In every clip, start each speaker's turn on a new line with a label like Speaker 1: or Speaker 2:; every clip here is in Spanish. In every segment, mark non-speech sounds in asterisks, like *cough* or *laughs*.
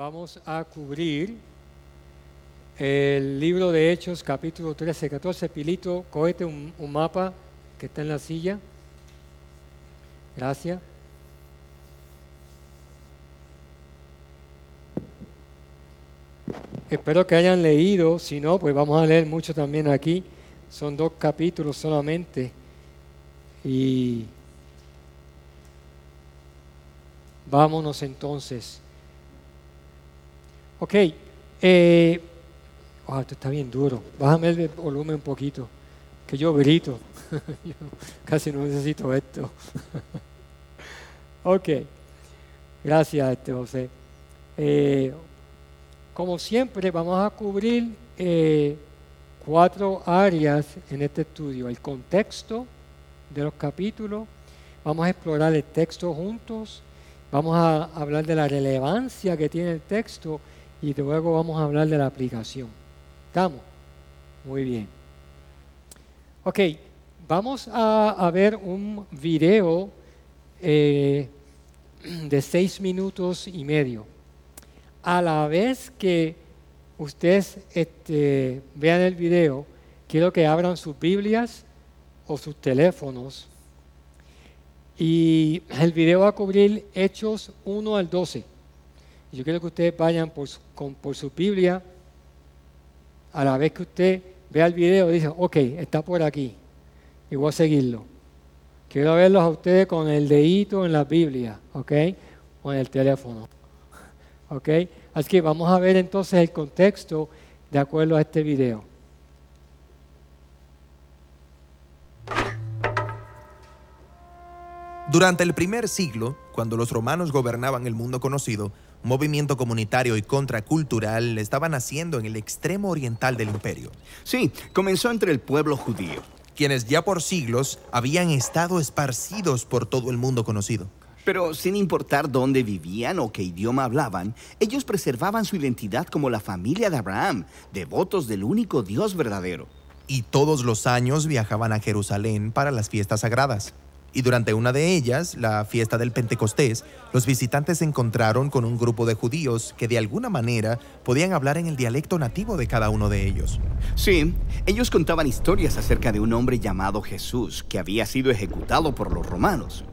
Speaker 1: vamos a cubrir el libro de Hechos, capítulo 13, 14. Pilito, cógete un, un mapa que está en la silla. Gracias. Espero que hayan leído, si no, pues vamos a leer mucho también aquí. Son dos capítulos solamente. Y vámonos entonces. Ok, eh, oh, esto está bien duro. Bájame el volumen un poquito, que yo grito. *laughs* yo casi no necesito esto. *laughs* ok, gracias, este José. Eh, como siempre, vamos a cubrir eh, cuatro áreas en este estudio. El contexto de los capítulos, vamos a explorar el texto juntos, vamos a hablar de la relevancia que tiene el texto y luego vamos a hablar de la aplicación. ¿Estamos? Muy bien. Ok, vamos a, ver un video eh, *clears throat* de seis minutos y medio. A la vez que ustedes este, vean el video, quiero que abran sus Biblias o sus teléfonos. Y el video va a cubrir Hechos 1 al 12. Yo quiero que ustedes vayan por, por su Biblia. A la vez que usted vea el video, dice, ok, está por aquí. Y voy a seguirlo. Quiero verlos a ustedes con el dedito en la Biblia, ¿ok? O en el teléfono. ¿Ok? Así que vamos a ver entonces el contexto de acuerdo a este video.
Speaker 2: Durante el primer siglo, cuando los romanos gobernaban el mundo conocido, movimiento comunitario y contracultural estaba naciendo en el extremo oriental del imperio.
Speaker 3: Sí, comenzó entre el pueblo judío.
Speaker 2: Quienes ya por siglos habían estado esparcidos por todo el mundo conocido.
Speaker 3: Pero sin importar dónde vivían o qué idioma hablaban, ellos preservaban su identidad como la familia de Abraham, devotos del único Dios verdadero.
Speaker 2: Y todos los años viajaban a Jerusalén para las fiestas sagradas y durante una de ellas, la fiesta del Pentecostés, los visitantes se encontraron con un grupo de judíos que de alguna manera podían hablar en el dialecto nativo de cada uno de ellos.
Speaker 3: Sí, ellos contaban historias acerca de un hombre llamado Jesús que había sido ejecutado por los romanos.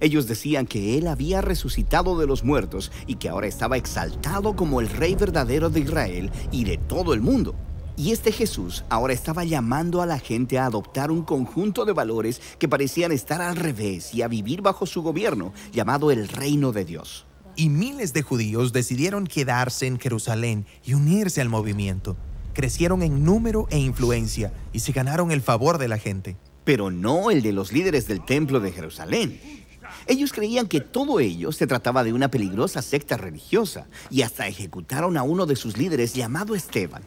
Speaker 3: Ellos decían que él había resucitado de los muertos y que ahora estaba exaltado como el rey verdadero de Israel y de todo el mundo. Y este Jesús ahora estaba llamando a la gente a adoptar un conjunto de valores que parecían estar al revés y a vivir bajo su gobierno, llamado el reino de Dios.
Speaker 2: Y miles de judíos decidieron quedarse en Jerusalén y unirse al movimiento. Crecieron en número e influencia y se ganaron el favor de la gente.
Speaker 3: Pero no el de los líderes del templo de Jerusalén. Ellos creían que todo ello se trataba de una peligrosa secta religiosa y hasta ejecutaron a uno de sus líderes llamado Esteban.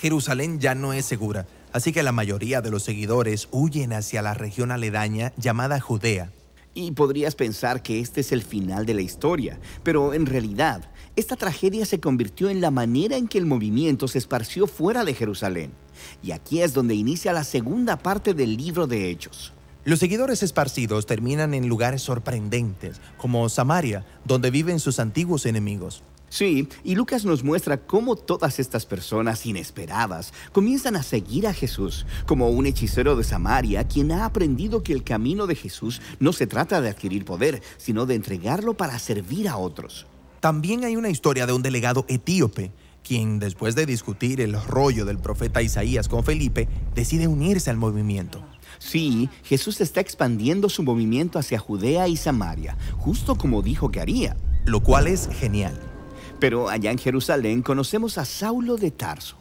Speaker 2: Jerusalén ya no es segura, así que la mayoría de los seguidores huyen hacia la región aledaña llamada Judea.
Speaker 3: Y podrías pensar que este es el final de la historia, pero en realidad, esta tragedia se convirtió en la manera en que el movimiento se esparció fuera de Jerusalén. Y aquí es donde inicia la segunda parte del libro de Hechos.
Speaker 2: Los seguidores esparcidos terminan en lugares sorprendentes, como Samaria, donde viven sus antiguos enemigos.
Speaker 3: Sí, y Lucas nos muestra cómo todas estas personas inesperadas comienzan a seguir a Jesús, como un hechicero de Samaria quien ha aprendido que el camino de Jesús no se trata de adquirir poder, sino de entregarlo para servir a otros.
Speaker 2: También hay una historia de un delegado etíope, quien después de discutir el rollo del profeta Isaías con Felipe, decide unirse al movimiento.
Speaker 3: Sí, Jesús está expandiendo su movimiento hacia Judea y Samaria, justo como dijo que haría.
Speaker 2: Lo cual es genial.
Speaker 3: Pero allá en Jerusalén conocemos a Saulo de Tarso.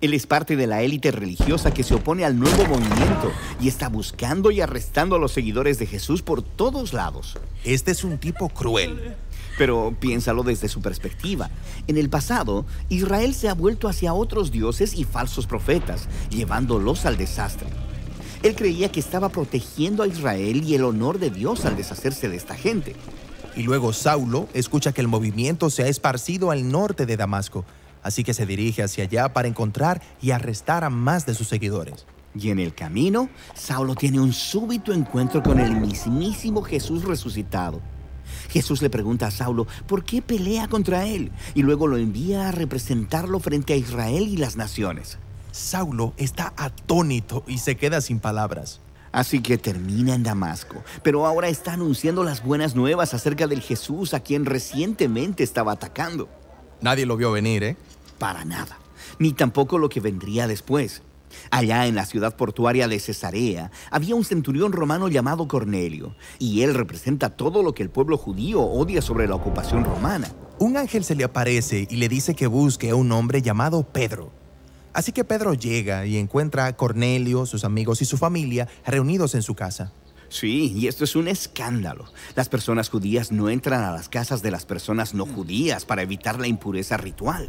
Speaker 3: Él es parte de la élite religiosa que se opone al nuevo movimiento y está buscando y arrestando a los seguidores de Jesús por todos lados.
Speaker 2: Este es un tipo cruel.
Speaker 3: Pero piénsalo desde su perspectiva. En el pasado, Israel se ha vuelto hacia otros dioses y falsos profetas, llevándolos al desastre. Él creía que estaba protegiendo a Israel y el honor de Dios al deshacerse de esta gente.
Speaker 2: Y luego Saulo escucha que el movimiento se ha esparcido al norte de Damasco, así que se dirige hacia allá para encontrar y arrestar a más de sus seguidores.
Speaker 3: Y en el camino, Saulo tiene un súbito encuentro con el mismísimo Jesús resucitado. Jesús le pregunta a Saulo por qué pelea contra él y luego lo envía a representarlo frente a Israel y las naciones.
Speaker 2: Saulo está atónito y se queda sin palabras.
Speaker 3: Así que termina en Damasco, pero ahora está anunciando las buenas nuevas acerca del Jesús a quien recientemente estaba atacando.
Speaker 2: Nadie lo vio venir, ¿eh?
Speaker 3: Para nada, ni tampoco lo que vendría después. Allá en la ciudad portuaria de Cesarea había un centurión romano llamado Cornelio, y él representa todo lo que el pueblo judío odia sobre la ocupación romana.
Speaker 2: Un ángel se le aparece y le dice que busque a un hombre llamado Pedro. Así que Pedro llega y encuentra a Cornelio, sus amigos y su familia reunidos en su casa.
Speaker 3: Sí, y esto es un escándalo. Las personas judías no entran a las casas de las personas no judías para evitar la impureza ritual.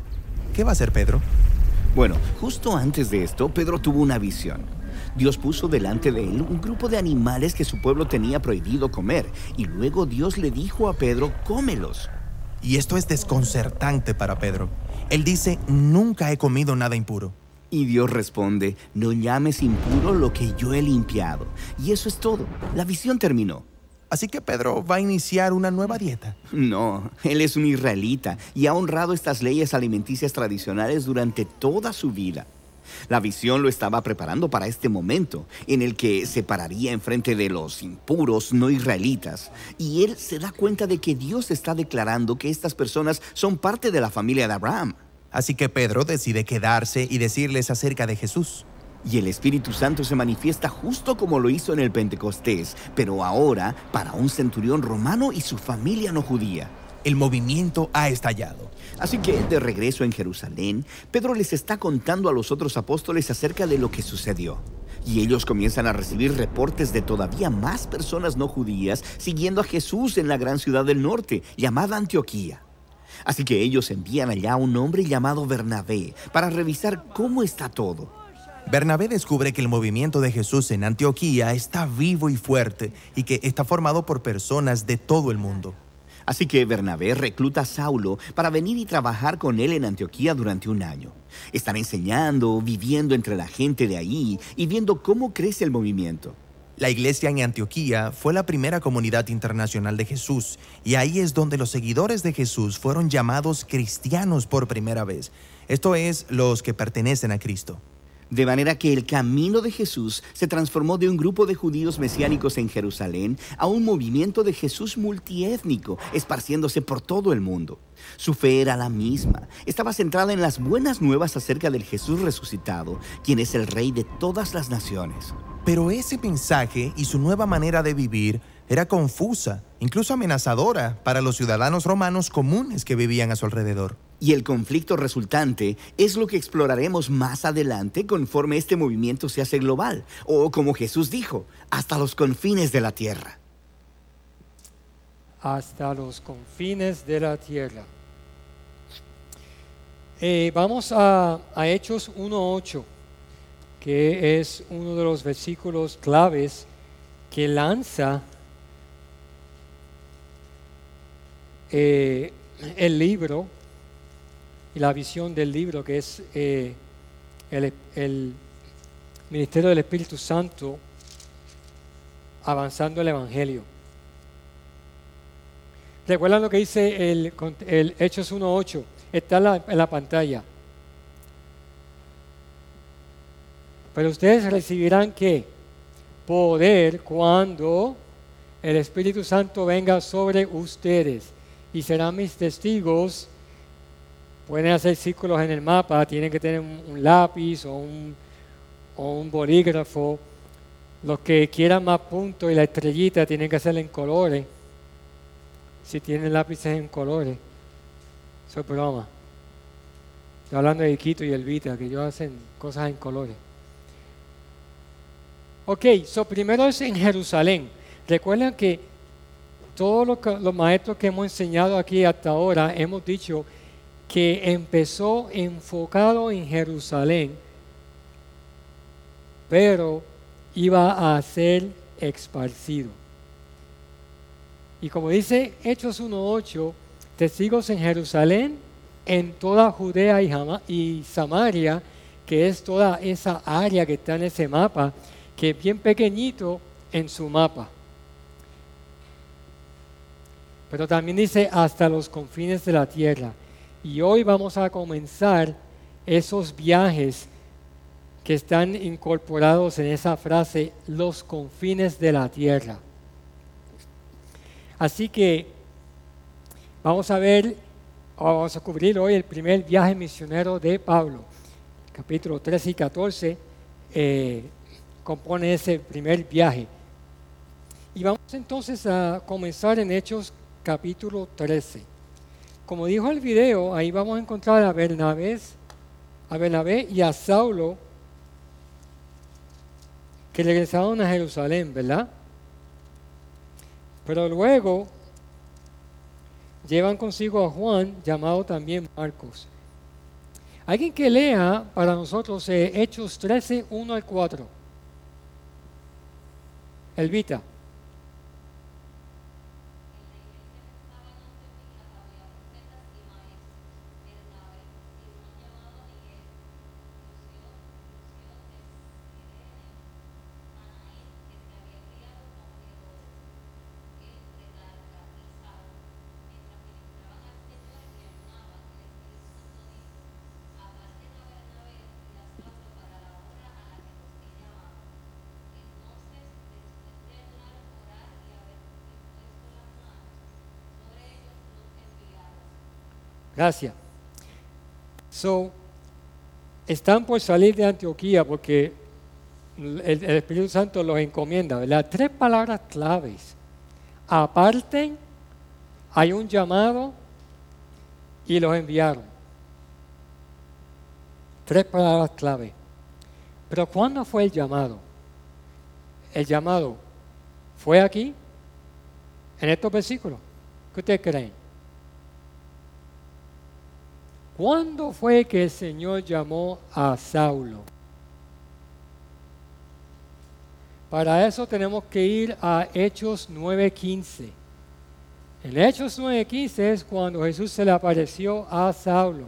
Speaker 2: ¿Qué va a hacer Pedro?
Speaker 3: Bueno, justo antes de esto, Pedro tuvo una visión. Dios puso delante de él un grupo de animales que su pueblo tenía prohibido comer, y luego Dios le dijo a Pedro, cómelos.
Speaker 2: Y esto es desconcertante para Pedro. Él dice, nunca he comido nada impuro.
Speaker 3: Y Dios responde, no llames impuro lo que yo he limpiado. Y eso es todo. La visión terminó.
Speaker 2: Así que Pedro va a iniciar una nueva dieta.
Speaker 3: No, él es un israelita y ha honrado estas leyes alimenticias tradicionales durante toda su vida. La visión lo estaba preparando para este momento, en el que se pararía enfrente de los impuros no israelitas, y él se da cuenta de que Dios está declarando que estas personas son parte de la familia de Abraham.
Speaker 2: Así que Pedro decide quedarse y decirles acerca de Jesús.
Speaker 3: Y el Espíritu Santo se manifiesta justo como lo hizo en el Pentecostés, pero ahora para un centurión romano y su familia no judía.
Speaker 2: El movimiento ha estallado.
Speaker 3: Así que de regreso en Jerusalén, Pedro les está contando a los otros apóstoles acerca de lo que sucedió. Y ellos comienzan a recibir reportes de todavía más personas no judías siguiendo a Jesús en la gran ciudad del norte, llamada Antioquía. Así que ellos envían allá a un hombre llamado Bernabé para revisar cómo está todo.
Speaker 2: Bernabé descubre que el movimiento de Jesús en Antioquía está vivo y fuerte y que está formado por personas de todo el mundo.
Speaker 3: Así que Bernabé recluta a Saulo para venir y trabajar con él en Antioquía durante un año. Están enseñando, viviendo entre la gente de ahí y viendo cómo crece el movimiento.
Speaker 2: La iglesia en Antioquía fue la primera comunidad internacional de Jesús y ahí es donde los seguidores de Jesús fueron llamados cristianos por primera vez. Esto es, los que pertenecen a Cristo.
Speaker 3: De manera que el camino de Jesús se transformó de un grupo de judíos mesiánicos en Jerusalén a un movimiento de Jesús multiétnico, esparciéndose por todo el mundo. Su fe era la misma, estaba centrada en las buenas nuevas acerca del Jesús resucitado, quien es el Rey de todas las naciones.
Speaker 2: Pero ese mensaje y su nueva manera de vivir era confusa, incluso amenazadora para los ciudadanos romanos comunes que vivían a su alrededor.
Speaker 3: Y el conflicto resultante es lo que exploraremos más adelante conforme este movimiento se hace global, o como Jesús dijo, hasta los confines de la tierra.
Speaker 1: Hasta los confines de la tierra. Eh, vamos a, Hechos 1.8, que es uno de los versículos claves que lanza eh, el libro y la visión del libro que es eh, el, ministerio del Espíritu Santo avanzando el Evangelio. ¿Recuerdan lo que dice el, Hechos 1.8? Está en la, pantalla. Pero ustedes recibirán qué? Poder cuando el Espíritu Santo venga sobre ustedes y serán mis testigos. Pueden hacer círculos en el mapa, tienen que tener un, lápiz o un, o bolígrafo. Los que quieran más puntos y la estrellita tienen que hacerla en colores. Si tienen lápices en colores. Eso es broma. Estoy hablando de Iquito y Elvita, que ellos hacen cosas en colores. Ok, so primero es en Jerusalén. Recuerden que todos los, maestros que hemos enseñado aquí hasta ahora hemos dicho que empezó enfocado en Jerusalén, pero iba a ser esparcido. Y como dice Hechos 1.8, testigos en Jerusalén, en toda Judea y, y Samaria, que es toda esa área que está en ese mapa, que es bien pequeñito en su mapa. pero también dice hasta los confines de la tierra. Y hoy vamos a comenzar esos viajes que están incorporados en esa frase, los confines de la tierra. Así que vamos a ver, vamos a cubrir hoy el primer viaje misionero de Pablo. Capítulo 13 y 14 eh, compone ese primer viaje. Y vamos entonces a comenzar en Hechos capítulo 13. Como dijo el video, ahí vamos a encontrar a Bernabé, a Bernabé y a Saulo que regresaron a Jerusalén, ¿verdad? Pero luego llevan consigo a Juan, llamado también Marcos. Alguien que lea para nosotros eh, Hechos 13, 1 al 4. Elvita. Gracias. So, están por salir de Antioquía porque el, Espíritu Santo los encomienda, ¿verdad? Tres palabras claves. Aparten, hay un llamado y los enviaron. Tres palabras clave. Pero ¿cuándo fue el llamado? El llamado fue aquí, en estos versículos. ¿Qué ustedes creen? ¿Cuándo fue que el Señor llamó a Saulo? Para eso tenemos que ir a Hechos 9:15. En Hechos 9:15 es cuando Jesús se le apareció a Saulo.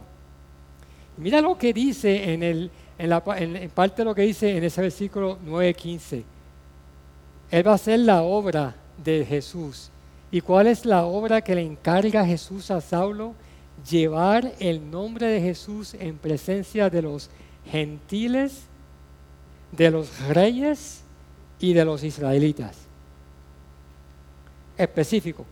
Speaker 1: Mira lo que dice en, el, en, la, en parte de lo que dice en ese versículo 9:15. Él va a hacer la obra de Jesús. ¿Y cuál es la obra que le encarga Jesús a Saulo? Llevar el nombre de Jesús en presencia de los gentiles, de los reyes y de los israelitas. Específico.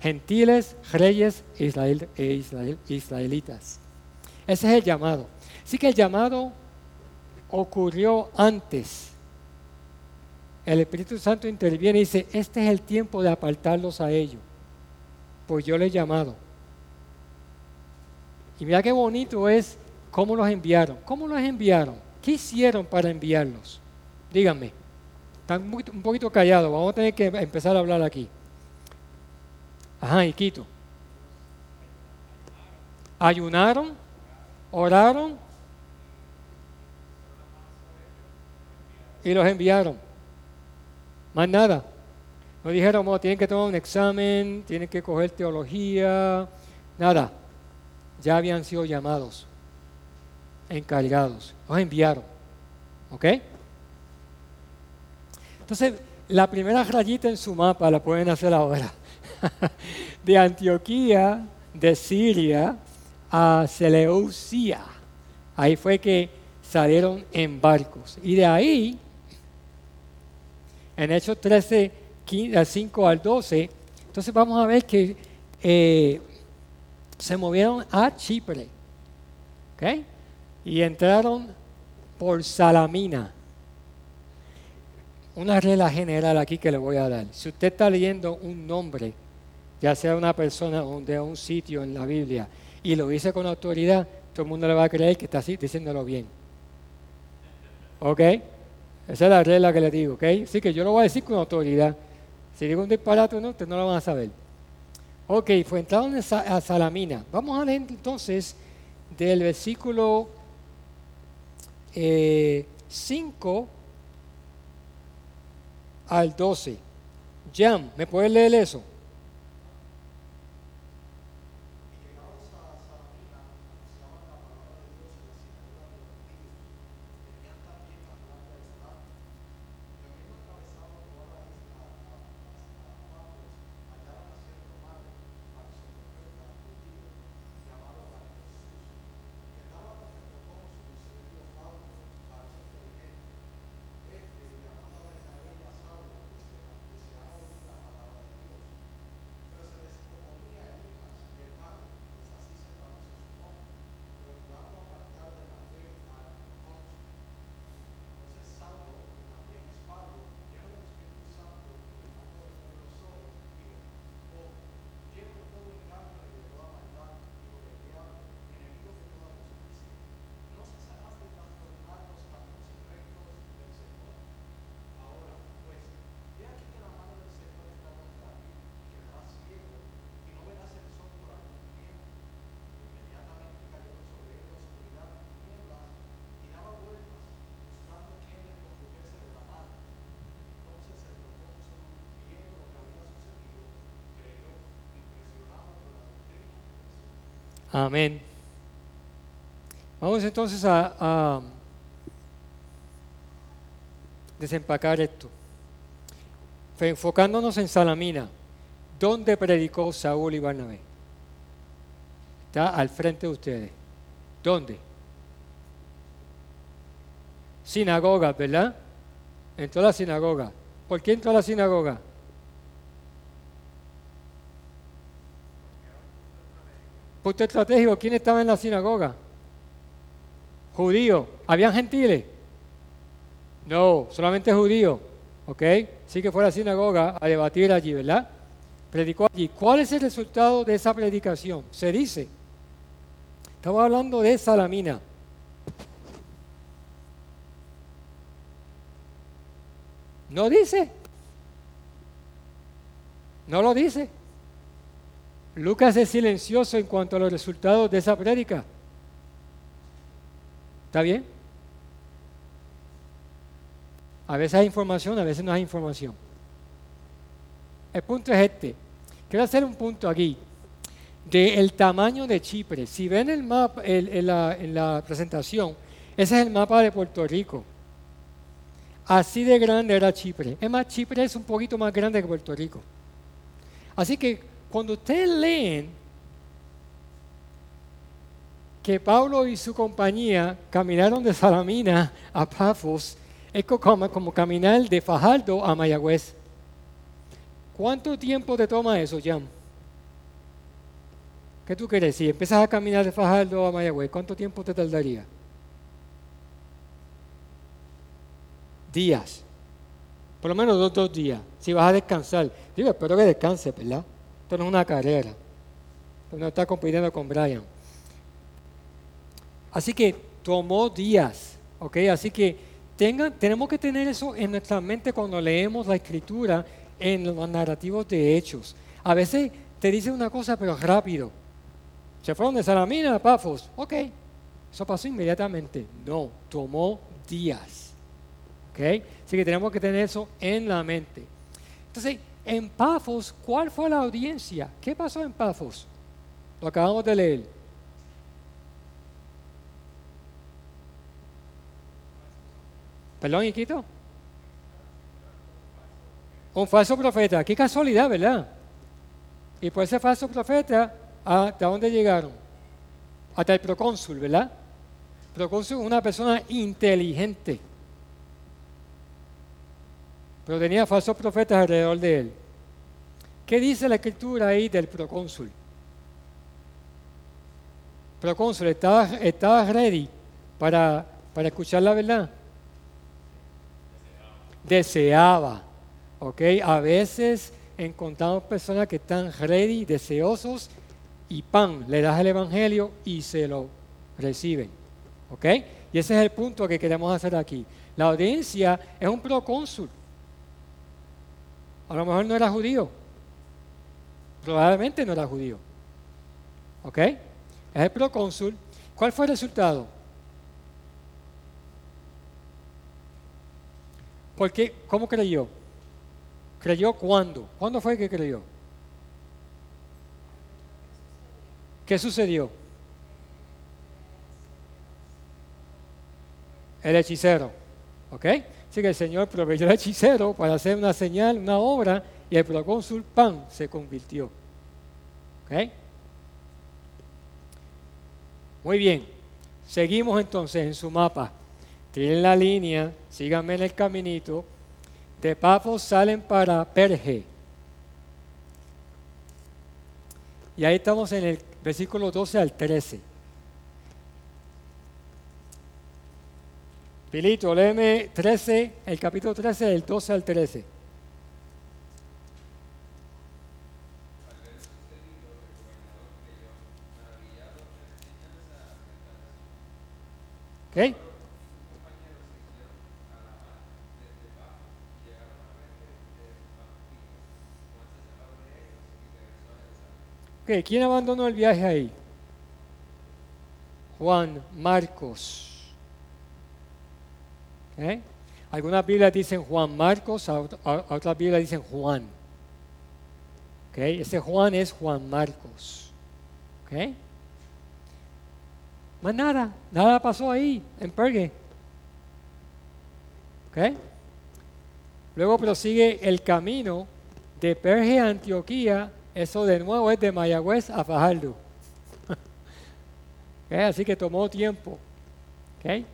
Speaker 1: Gentiles, reyes e, e israelitas. Ese es el llamado. Así que el llamado ocurrió antes. El Espíritu Santo interviene y dice, este es el tiempo de apartarlos a ellos pues yo le he llamado. Y mira qué bonito es cómo los enviaron. ¿Cómo los enviaron? ¿Qué hicieron para enviarlos? Díganme. Están un poquito callados. Vamos a tener que empezar a hablar aquí. Ajá, y Quito. Ayunaron, oraron y los enviaron. Más nada. No dijeron, oh, tienen que tomar un examen, tienen que coger teología, nada. Ya habían sido llamados, encargados, los enviaron. ¿Ok? Entonces, la primera rayita en su mapa la pueden hacer ahora. *laughs* de Antioquía, de Siria, a Seleucia. Ahí fue que salieron en barcos. Y de ahí, en Hechos 13, 5 al 12, entonces vamos a ver que eh, se movieron a Chipre. ¿okay? Y entraron por Salamina. Una regla general aquí que le voy a dar. Si usted está leyendo un nombre, ya sea una persona o de un sitio en la Biblia, y lo dice con autoridad, todo el mundo le va a creer que está así, diciéndolo bien. ¿Ok? Esa es la regla que le digo, ¿ok? Así que yo lo voy a decir con autoridad. Si digo un disparate no, ustedes no lo van a saber. Ok, fue entrado a Salamina. Vamos a leer entonces del versículo 5 eh, al 12. Jam, ¿me puedes leer eso? Amén. Vamos entonces a, a desempacar esto. Enfocándonos en Salamina, ¿dónde predicó Saúl y Barnabé? Está al frente de ustedes. ¿Dónde? Sinagoga, ¿verdad? Entró a la sinagoga. ¿Por qué entró a la sinagoga? Punto estratégico, ¿quién estaba en la sinagoga? Judíos. ¿Habían gentiles? No, solamente judíos. ¿Ok? Sí que fue a la sinagoga a debatir allí, ¿verdad? Predicó allí. ¿Cuál es el resultado de esa predicación? Se dice. Estamos hablando de Salamina. No dice. No lo dice. Lucas es silencioso en cuanto a los resultados de esa prédica. ¿Está bien? A veces hay información, a veces no hay información. El punto es este. Quiero hacer un punto aquí del tamaño de Chipre. Si ven el mapa en, la, en la presentación, ese es el mapa de Puerto Rico. Así de grande era Chipre. Es más, Chipre es un poquito más grande que Puerto Rico. Así que cuando ustedes leen que Pablo y su compañía caminaron de Salamina a Pafos, es como, como caminar de Fajardo a Mayagüez. ¿Cuánto tiempo te toma eso, Jan? ¿Qué tú quieres? Si empiezas a caminar de Fajardo a Mayagüez, ¿cuánto tiempo te tardaría? Días. Por lo menos dos, dos días. Si vas a descansar. Digo, espero que descanse, ¿verdad? Esto no es una carrera. No está compitiendo con Brian. Así que tomó días, ¿ok? Así que tengan, tenemos que tener eso en nuestra mente cuando leemos la escritura en los narrativos de hechos. A veces te dice una cosa, pero rápido. Se fueron de Salamina a Pafos. Ok, eso pasó inmediatamente. No, tomó días. ¿Ok? Así que tenemos que tener eso en la mente. Entonces, en Pafos, ¿cuál fue la audiencia? ¿Qué pasó en Pafos? Lo acabamos de leer. Perdón, Iquito. Un falso profeta. Qué casualidad, ¿verdad? Y por ese falso profeta, ¿hasta dónde llegaron? Hasta el procónsul, ¿verdad? Procónsul es una persona inteligente pero tenía falsos profetas alrededor de él. ¿Qué dice la escritura ahí del procónsul? Procónsul, ¿estaba, ready para, para escuchar la verdad? Deseaba. ¿Ok? A veces encontramos personas que están ready, deseosos, y pan, le das el evangelio y se lo reciben. ¿Ok? Y ese es el punto que queremos hacer aquí. La audiencia es un procónsul. A lo mejor no era judío. Probablemente no era judío. ¿Ok? Es el procónsul. ¿Cuál fue el resultado? Porque, ¿cómo creyó? ¿Creyó cuándo? ¿Cuándo fue que creyó? ¿Qué sucedió? El hechicero. ¿Ok? Así que el Señor proveyó al hechicero para hacer una señal, una obra, y el procónsul Pan se convirtió. ¿Ok? Muy bien. Seguimos entonces en su mapa. Tienen la línea, síganme en el caminito. De Pafos salen para Perge. Y ahí estamos en el versículo 12 al 13. Pilito, léeme 13, el capítulo 13, del 12 al 13. ¿Ok? Okay, ¿Quién abandonó el viaje ahí? Juan Marcos. ¿Eh? Algunas Biblias dicen Juan Marcos, otras Biblias dicen Juan. Ese Juan es Juan Marcos. Más nada, nada pasó ahí, en Pergue. ¿Ok? Luego prosigue el camino de Perge a Antioquía. Eso de nuevo es de Mayagüez a Fajardo. *laughs* Así que tomó tiempo. ¿Ok?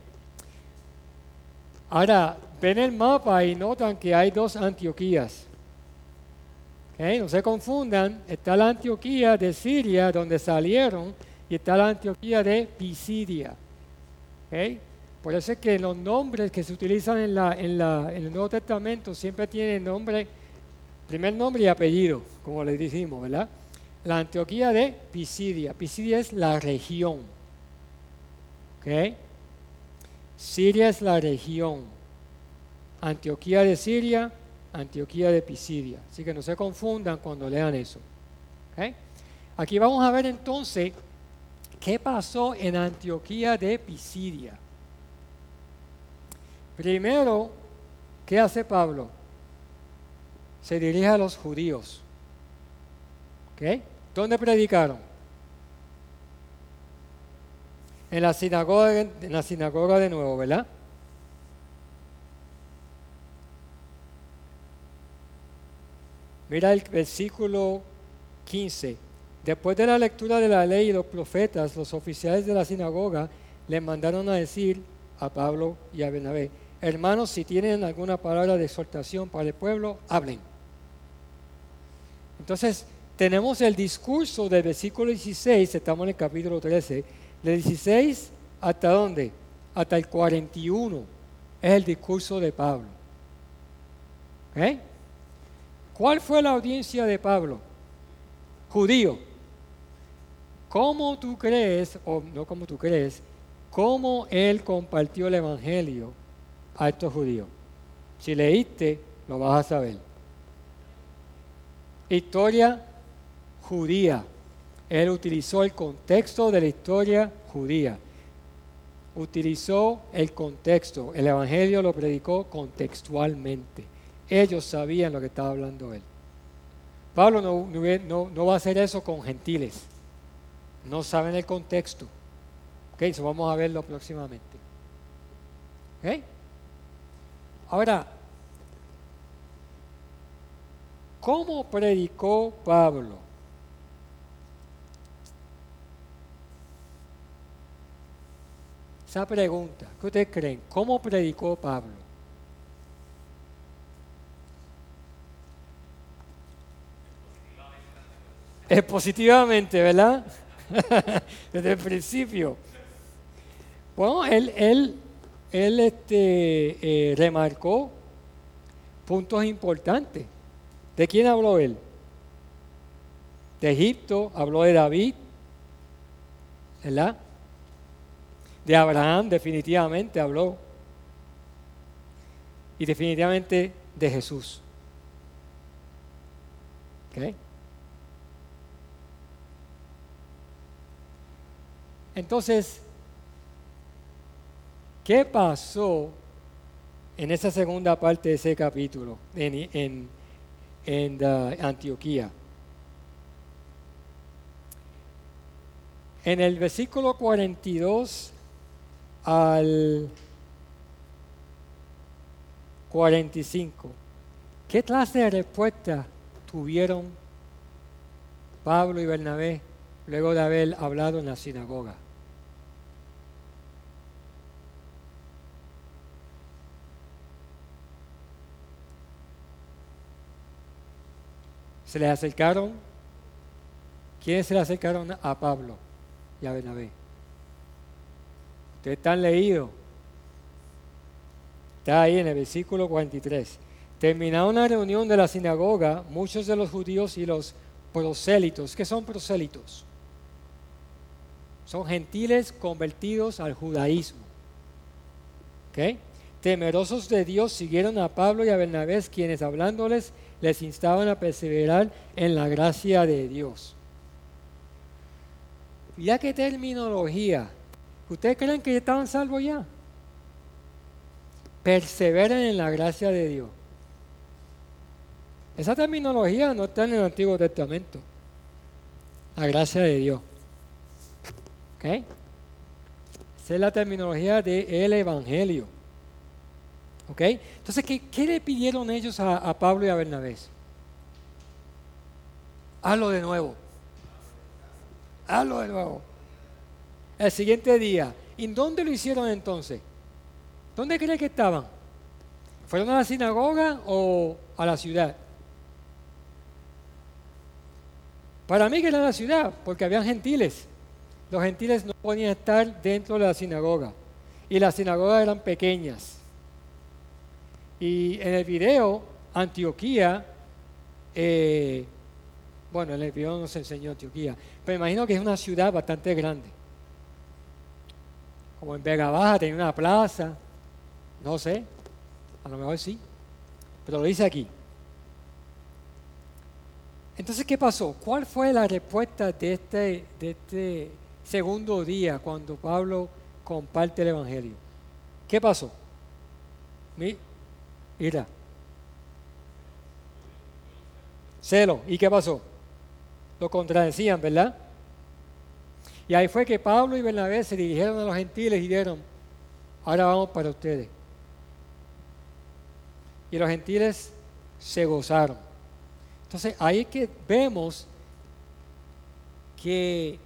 Speaker 1: Ahora, ven el mapa y notan que hay dos Antioquías. No se confundan, está la Antioquía de Siria, donde salieron, y está la Antioquía de Pisidia. Por eso es que los nombres que se utilizan en, la, en, la, en el Nuevo Testamento siempre tienen nombre, primer nombre y apellido, como le decimos, ¿verdad? La Antioquía de Pisidia. Pisidia es la región. Siria es la región. Antioquía de Siria Antioquía de Pisidia. Así que no se confundan cuando lean eso. Aquí vamos a ver entonces qué pasó en Antioquía de Pisidia. Primero, ¿qué hace Pablo? Se dirige a los judíos. ¿Dónde predicaron? En la sinagoga, en la sinagoga de nuevo, ¿verdad? Mira el versículo 15. Después de la lectura de la ley y los profetas, los oficiales de la sinagoga le mandaron a decir a Pablo y a Bernabé, hermanos, si tienen alguna palabra de exhortación para el pueblo, hablen. Entonces, tenemos el discurso del versículo 16, estamos en el capítulo 13, del 16 hasta dónde? Hasta el 41 es el discurso de Pablo. ¿Eh? ¿Cuál fue la audiencia de Pablo? Judío. ¿Cómo tú crees, o no como tú crees, cómo él compartió el Evangelio a estos judíos? Si leíste, lo vas a saber. Historia judía. Él utilizó el contexto de la historia judía. Utilizó el contexto. El Evangelio lo predicó contextualmente. Ellos sabían lo que estaba hablando él. Pablo no, va a hacer eso con gentiles. No saben el contexto. Ok, eso vamos a verlo próximamente. Ok. Ahora, ¿cómo predicó Pablo? Esa pregunta, ¿qué ustedes creen? ¿Cómo predicó Pablo? es positivamente, ¿verdad? *laughs* Desde el principio. Bueno, él, él, él este, eh, remarcó puntos importantes. ¿De quién habló él? De Egipto, habló de David, ¿verdad? De Abraham, definitivamente habló. Y definitivamente de Jesús. ¿Okay? Entonces, ¿qué pasó en esa segunda parte de ese capítulo en, en, Antioquía? En el versículo 42 al 45, ¿qué clase de respuesta tuvieron Pablo y Bernabé luego de haber hablado en la sinagoga. Se le acercaron. ¿Quiénes se le acercaron a Pablo y a Bernabé? Ustedes están leídos. Está ahí en el versículo 43. Terminada una reunión de la sinagoga, muchos de los judíos y los prosélitos. ¿Qué son prosélitos? Son gentiles convertidos al judaísmo. Temerosos de Dios siguieron a Pablo y a Bernabé, quienes hablándoles les instaban a perseverar en la gracia de Dios. Ya qué terminología. ¿Ustedes creen que estaban salvos ya? Perseveren en la gracia de Dios. Esa terminología no está en el Antiguo Testamento. La gracia de Dios. Esa es la terminología del Evangelio. ¿Ok? Entonces, ¿qué, ¿qué, le pidieron ellos a, a Pablo y a Bernabé? Hazlo de nuevo. Hazlo de nuevo. El siguiente día. ¿Y dónde lo hicieron entonces? ¿Dónde cree que estaban? ¿Fueron a la sinagoga o a la ciudad? Para mí que era la ciudad, porque habían gentiles. Los gentiles no podían estar dentro de la sinagoga. Y las sinagogas eran pequeñas. Y en el video, Antioquía, eh, bueno, en el video no se enseñó Antioquía, pero imagino que es una ciudad bastante grande. Como en Vega Baja tenía una plaza, no sé, a lo mejor sí, pero lo dice aquí. Entonces, ¿qué pasó? ¿Cuál fue la respuesta de este, de este segundo día cuando Pablo comparte el Evangelio? ¿Qué pasó? Mira. Celo. ¿Y qué pasó? Lo contradecían, ¿verdad? Y ahí fue que Pablo y Bernabé se dirigieron a los gentiles y dijeron, ahora vamos para ustedes. Y los gentiles se gozaron. Entonces ahí que vemos que,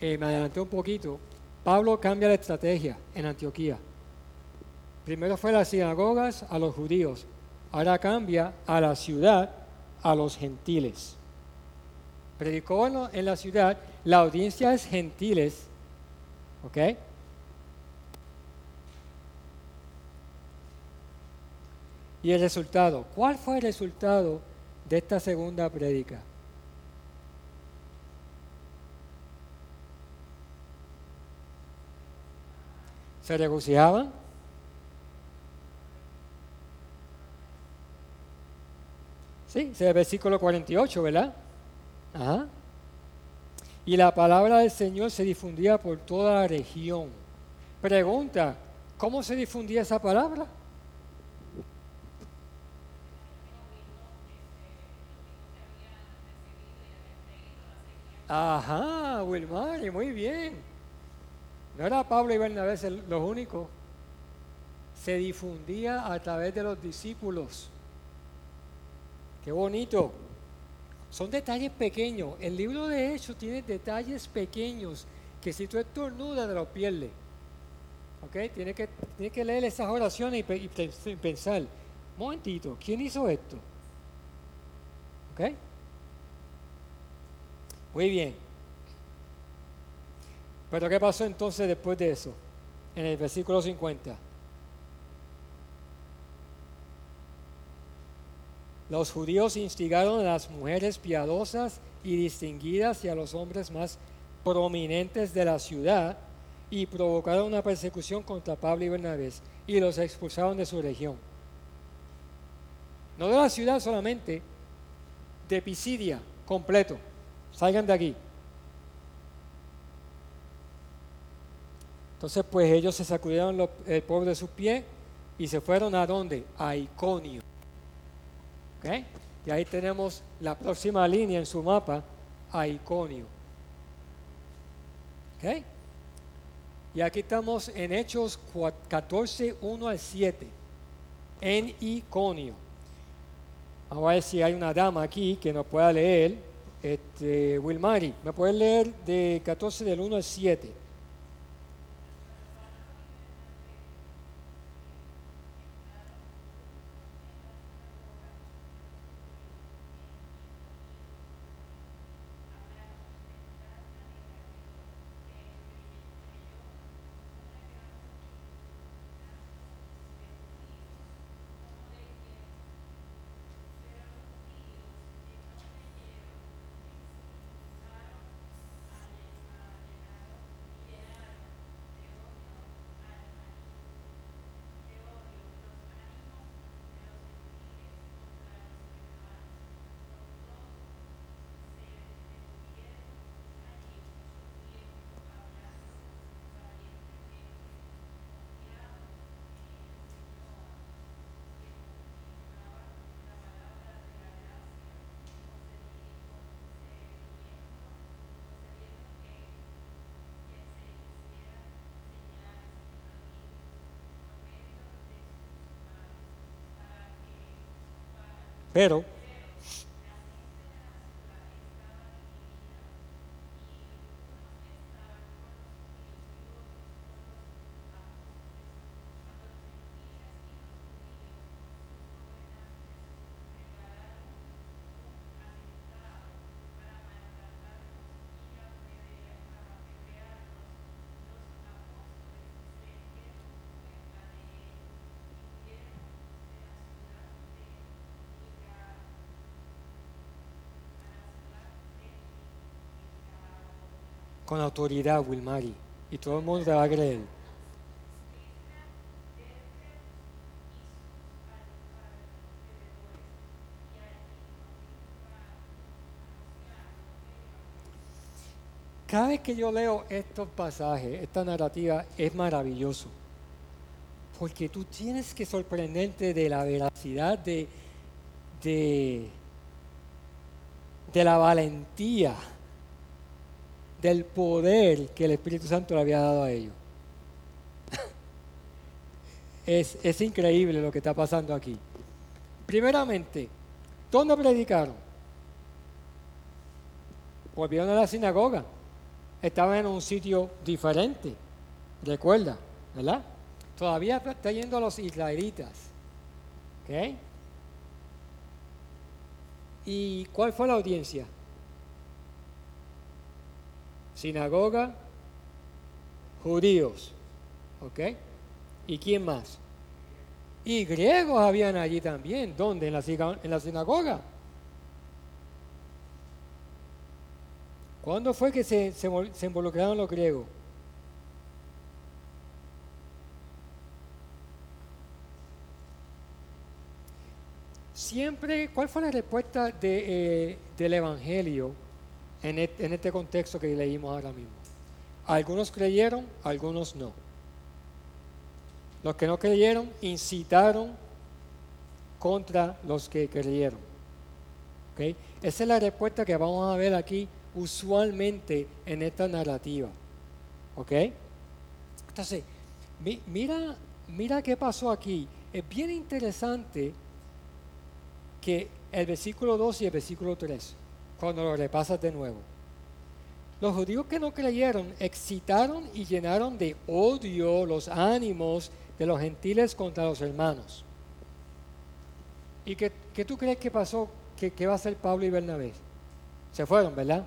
Speaker 1: eh, me adelanté un poquito, Pablo cambia la estrategia en Antioquía. Primero fue a las sinagogas a los judíos, ahora cambia a la ciudad a los gentiles. Predicó en la ciudad, la audiencia es gentiles, ¿ok? Y el resultado, ¿cuál fue el resultado de esta segunda prédica? ¿Se regocijaban? Sí, es el versículo 48, ¿verdad? Ajá. Y la palabra del Señor se difundía por toda la región. Pregunta, ¿cómo se difundía esa palabra? Ajá, Wilmar, muy bien. No era Pablo y Bernabé los únicos. Se difundía a través de los discípulos. Qué bonito. Son detalles pequeños. El libro de Hechos tiene detalles pequeños que si tú estornudas te los pierdes. ¿Ok? Tienes que, tiene que leer esas oraciones y, pensar, momentito, ¿quién hizo esto? ¿Ok? Muy bien. Pero ¿qué pasó entonces después de eso? En el versículo 50. Los judíos instigaron a las mujeres piadosas y distinguidas y a los hombres más prominentes de la ciudad y provocaron una persecución contra Pablo y Bernabé y los expulsaron de su región. No de la ciudad solamente, de Pisidia completo. Salgan de aquí. Entonces, pues ellos se sacudieron el polvo de sus pies y se fueron a dónde? A Iconio. Y ahí tenemos la próxima línea en su mapa a Iconio. Y aquí estamos en Hechos 14, 1 al 7, en Iconio. Vamos a ver si hay una dama aquí que nos pueda leer. Este, Wilmari, ¿me puede leer de 14 del 1 al 7? Pero con autoridad, Wilmary, y todo el mundo te va a creer. Cada vez que yo leo estos pasajes, esta narrativa, es maravilloso. Porque tú tienes que sorprenderte de la veracidad, de, de, de la valentía del poder que el Espíritu Santo le había dado a ellos. *laughs* es, increíble lo que está pasando aquí. Primeramente, ¿dónde predicaron? Volvieron a la sinagoga. Estaban en un sitio diferente. Recuerda, ¿verdad? Todavía está yendo a los israelitas. ¿Ok? ¿Y cuál fue la audiencia? Sinagoga, judíos. ¿Ok? ¿Y quién más? Y griegos habían allí también. ¿Dónde? En la, sinagoga. ¿Cuándo fue que se, involucraron los griegos? Siempre, ¿cuál fue la respuesta eh, del Evangelio en este, contexto que leímos ahora mismo. Algunos creyeron, algunos no. Los que no creyeron incitaron contra los que creyeron. Esa es la respuesta que vamos a ver aquí usualmente en esta narrativa. ¿Ok? Entonces, mira, mira qué pasó aquí. Es bien interesante que el versículo 2 y el versículo 3 cuando lo repasas de nuevo. Los judíos que no creyeron excitaron y llenaron de odio los ánimos de los gentiles contra los hermanos. ¿Y qué, tú crees que pasó? ¿Qué, va a hacer Pablo y Bernabé? Se fueron, ¿verdad?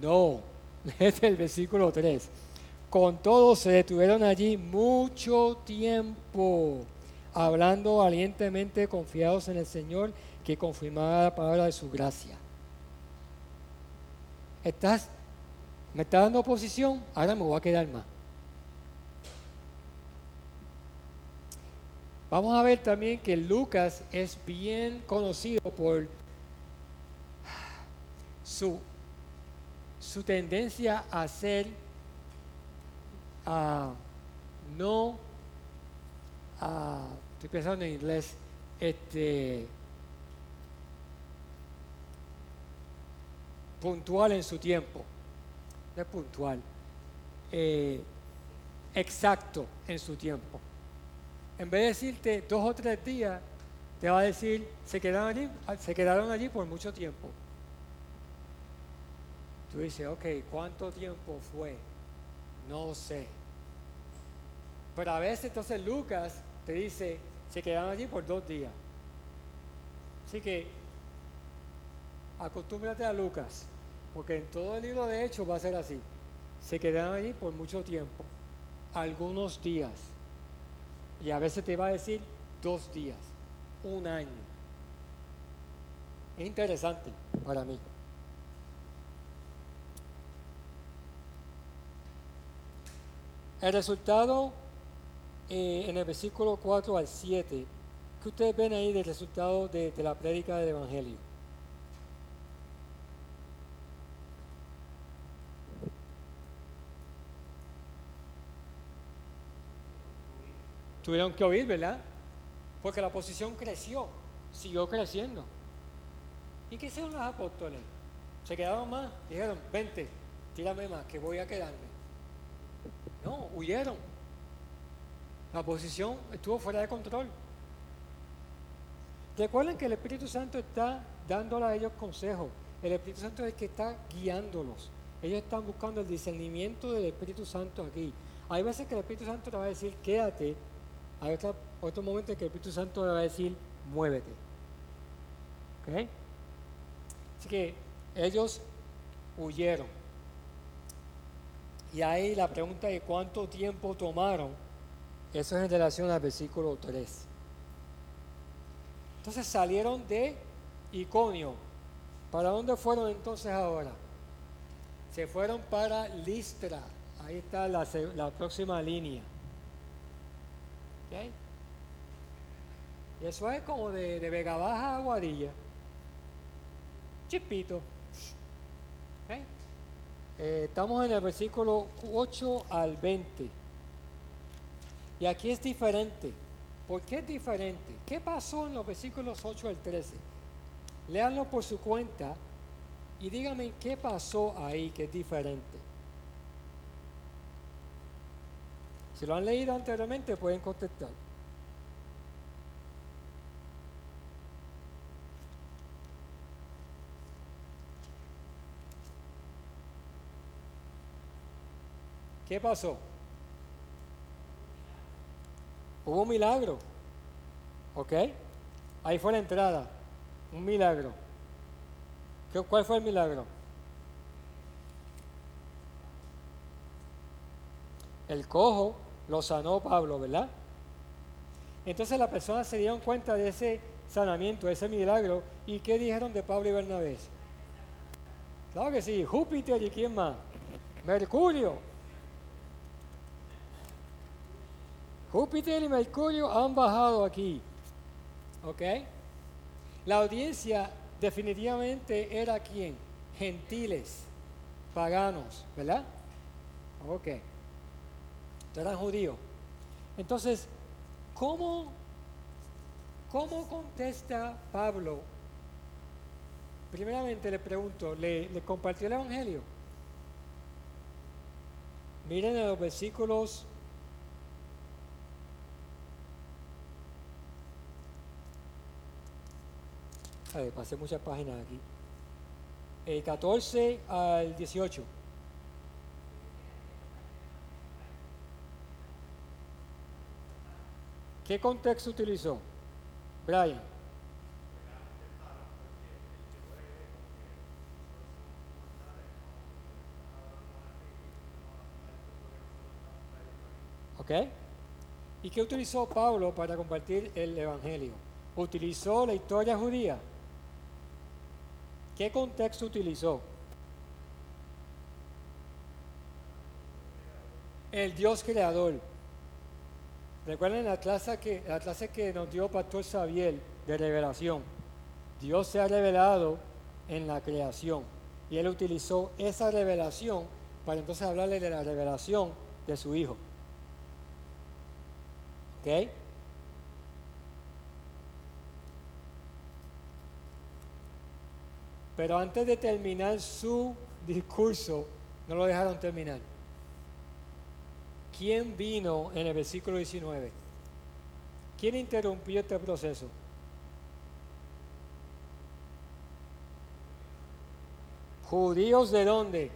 Speaker 1: No, *laughs* es el versículo 3. Con todo se detuvieron allí mucho tiempo, hablando valientemente, confiados en el Señor, que confirmaba la palabra de su gracia estás, me está dando oposición, ahora me voy a quedar más. Vamos a ver también que Lucas es bien conocido por su, su tendencia a ser a no, estoy pensando en inglés, este, puntual en su tiempo, no es puntual, eh, exacto en su tiempo. En vez de decirte dos o tres días, te va a decir, se quedaron allí, se quedaron allí por mucho tiempo. Tú dices, ok, ¿cuánto tiempo fue? No sé. Pero a veces entonces Lucas te dice, se quedaron allí por dos días. Así que acostúmbrate a Lucas. Porque en todo el libro de Hechos va a ser así. Se quedaron allí por mucho tiempo, algunos días. Y a veces te va a decir dos días, un año. Es interesante para mí. El resultado eh, en el versículo 4 al 7, que ustedes ven ahí del resultado de, de la prédica del Evangelio. Tuvieron que oír, ¿verdad? Porque la posición creció, siguió creciendo. ¿Y qué hicieron los apóstoles? Se quedaron más, dijeron, vente, tírame más, que voy a quedarme. No, huyeron. La posición estuvo fuera de control. Recuerden que el Espíritu Santo está dándole a ellos consejos. El Espíritu Santo es el que está guiándolos. Ellos están buscando el discernimiento del Espíritu Santo aquí. Hay veces que el Espíritu Santo le va a decir, quédate. Hay otro momentos en que el Espíritu Santo le va a decir, muévete. ¿Ok? Así que ellos huyeron. Y ahí la pregunta de cuánto tiempo tomaron, eso es en relación al versículo 3. Entonces salieron de Iconio. ¿Para dónde fueron entonces ahora? Se fueron para Listra. Ahí está la, próxima línea. Y eso es como de, de Vega Baja a Guadilla. Chipito. Eh, estamos en el versículo 8 al 20. Y aquí es diferente. ¿Por qué es diferente? ¿Qué pasó en los versículos 8 al 13? Leanlo por su cuenta y díganme qué pasó ahí que es diferente. Si lo han leído anteriormente pueden contestar. ¿Qué pasó? Hubo un milagro. ¿Ok? Ahí fue la entrada. Un milagro. ¿Cuál fue el milagro? El cojo lo sanó Pablo, ¿verdad? Entonces las personas se dieron cuenta de ese sanamiento, de ese milagro. ¿Y qué dijeron de Pablo y Bernabé? Claro que sí, Júpiter y quién más? Mercurio. Júpiter y Mercurio han bajado aquí. ¿Ok? La audiencia definitivamente era quién? Gentiles, paganos, ¿verdad? Ok. Eran judíos. Entonces, ¿cómo, ¿cómo contesta Pablo? Primeramente le pregunto, ¿le, ¿le compartió el Evangelio? Miren en los versículos pasé muchas páginas aquí. El 14 al 18. ¿Qué contexto utilizó? Brian. ¿Ok? ¿Y qué utilizó Pablo para compartir el Evangelio? Utilizó la historia judía. ¿Qué contexto utilizó? El Dios creador. Recuerden la clase que, la clase que nos dio Pastor Xavier de revelación. Dios se ha revelado en la creación. Y él utilizó esa revelación para entonces hablarle de la revelación de su Hijo. ¿Ok? Pero antes de terminar su discurso, no lo dejaron terminar. ¿Quién vino en el versículo 19? ¿Quién interrumpió este proceso? ¿Judíos de dónde?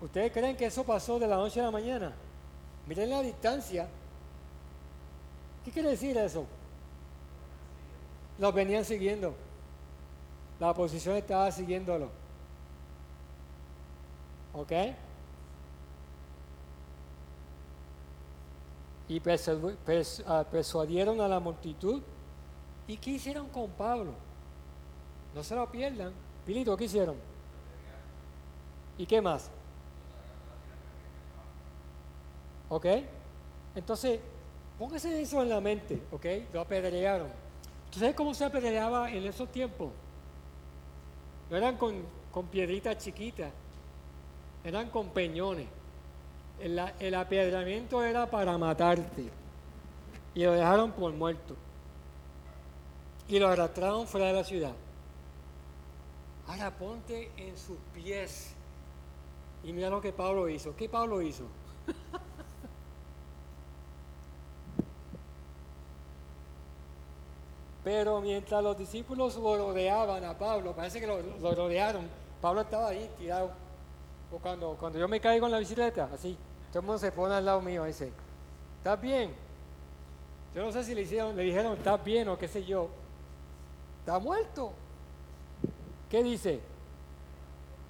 Speaker 1: ¿Ustedes creen que eso pasó de la noche a la mañana? Miren la distancia. ¿Qué quiere decir eso? los venían siguiendo. La oposición estaba siguiéndolo. ¿Ok? Y ah, persuadieron a la multitud. ¿Y qué hicieron con Pablo? No se lo pierdan. Pilito, ¿qué hicieron? ¿Y qué más? ¿Ok? Entonces, póngase eso en la mente, ¿ok? Lo apedrearon. ¿Tú sabes cómo se apedreaba en esos tiempos? No eran con, piedritas chiquitas, eran con peñones. El, el era para matarte y lo dejaron por muerto y lo arrastraron fuera de la ciudad. Ahora ponte en sus pies y mira lo que Pablo hizo. ¿Qué Pablo hizo? Pero mientras los discípulos rodeaban a Pablo, parece que lo rodearon, Pablo estaba ahí tirado. O cuando, cuando yo me caigo en la bicicleta, así, todo el mundo se pone al lado mío y dice, ¿estás bien? Yo no sé si le, hicieron, le dijeron, ¿estás bien o qué sé yo? Está muerto. ¿Qué dice?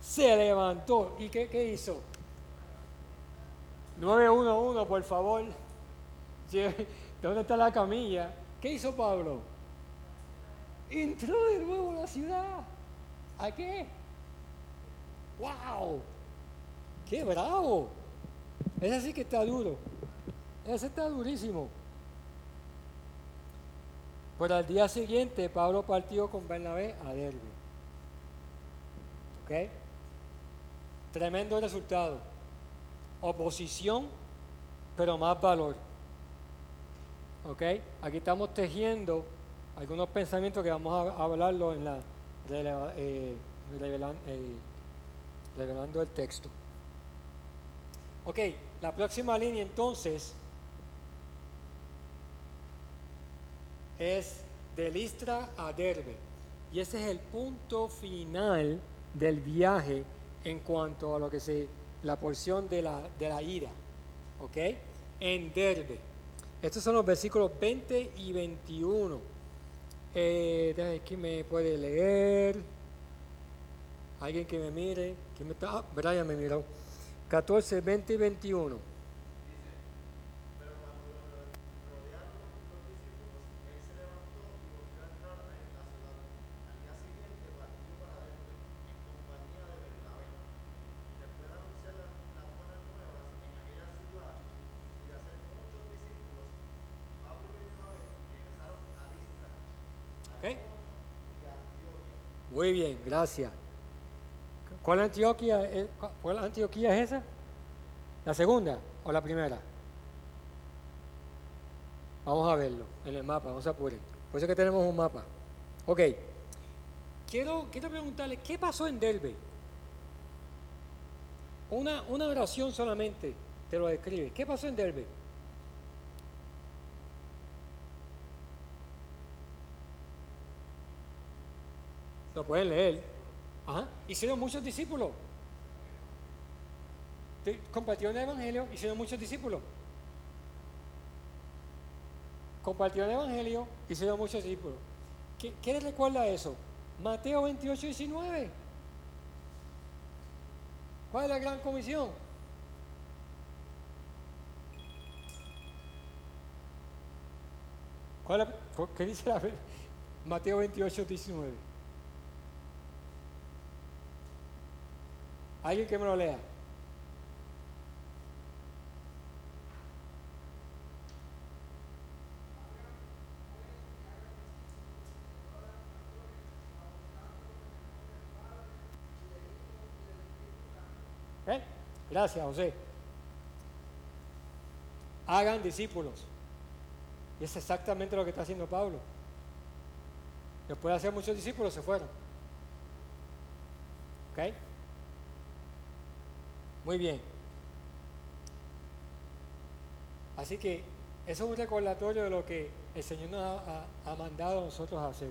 Speaker 1: Se levantó. ¿Y qué, qué hizo? 911, por favor. *laughs* ¿Dónde está la camilla? ¿Qué hizo Pablo? Entró de nuevo a la ciudad. ¿A qué? ¡Wow! ¡Qué bravo! Ese sí que está duro. Ese está durísimo. Pero al día siguiente Pablo partió con Bernabé a Derbe. ¿Ok? Tremendo resultado. Oposición, pero más valor. ¿Ok? Aquí estamos tejiendo algunos pensamientos que vamos a hablarlo en la eh, eh, revelando el texto. Ok, la próxima línea entonces es de Listra a Derbe. Y ese es el punto final del viaje en cuanto a lo que se, la porción de la, de la ira. ¿Ok? En Derbe. Estos son los versículos 20 y 21. Eh, ¿Quién me puede leer? Alguien que me mire. ¿Quién está? Ah, Brian me miró. 14, 20 y 21. Muy bien, gracias. ¿Cuál Antioquía, es, ¿Cuál Antioquía es esa? ¿La segunda o la primera? Vamos a verlo en el mapa, vamos a apurar. Por eso que tenemos un mapa. Ok. Quiero, quiero preguntarle, ¿qué pasó en Derbe? Una, una oración solamente te lo describe. ¿Qué pasó en Derbe? Lo pueden leer. Ajá. Hicieron muchos discípulos. Compartieron el Evangelio, hicieron muchos discípulos. Compartieron el Evangelio, hicieron muchos discípulos. ¿Qué, ¿Qué les recuerda eso? Mateo 28, 19. ¿Cuál es la gran comisión? ¿Cuál ¿Qué dice la, Mateo 28, 19? Alguien que me lo lea. ¿Eh? Gracias, José. Hagan discípulos. Y es exactamente lo que está haciendo Pablo. Después de hacer muchos discípulos, se fueron. ¿Ok? Muy bien. Así que eso es un recordatorio de lo que el Señor nos ha, mandado a nosotros a hacer.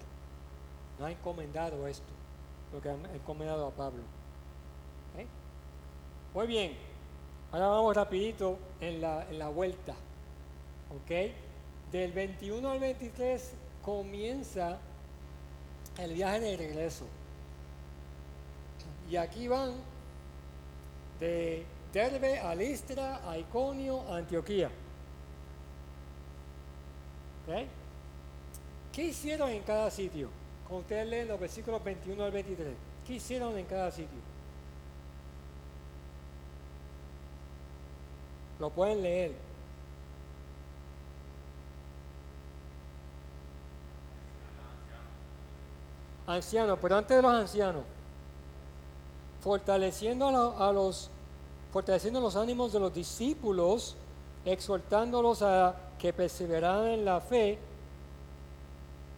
Speaker 1: Nos ha encomendado esto, lo que ha encomendado a Pablo. ¿Eh? Muy bien. Ahora vamos rapidito en la, en la vuelta. ¿Ok? Del 21 al 23 comienza el viaje de regreso. Y aquí van de Derbe a Listra, a Iconio, a Antioquía. ¿Qué hicieron en cada sitio? Como ustedes leen los versículos 21 al 23. ¿Qué hicieron en cada sitio? Lo pueden leer. Ancianos, pero antes de los ancianos fortaleciendo a, los fortaleciendo los ánimos de los discípulos, exhortándolos a que perseveraran en la fe,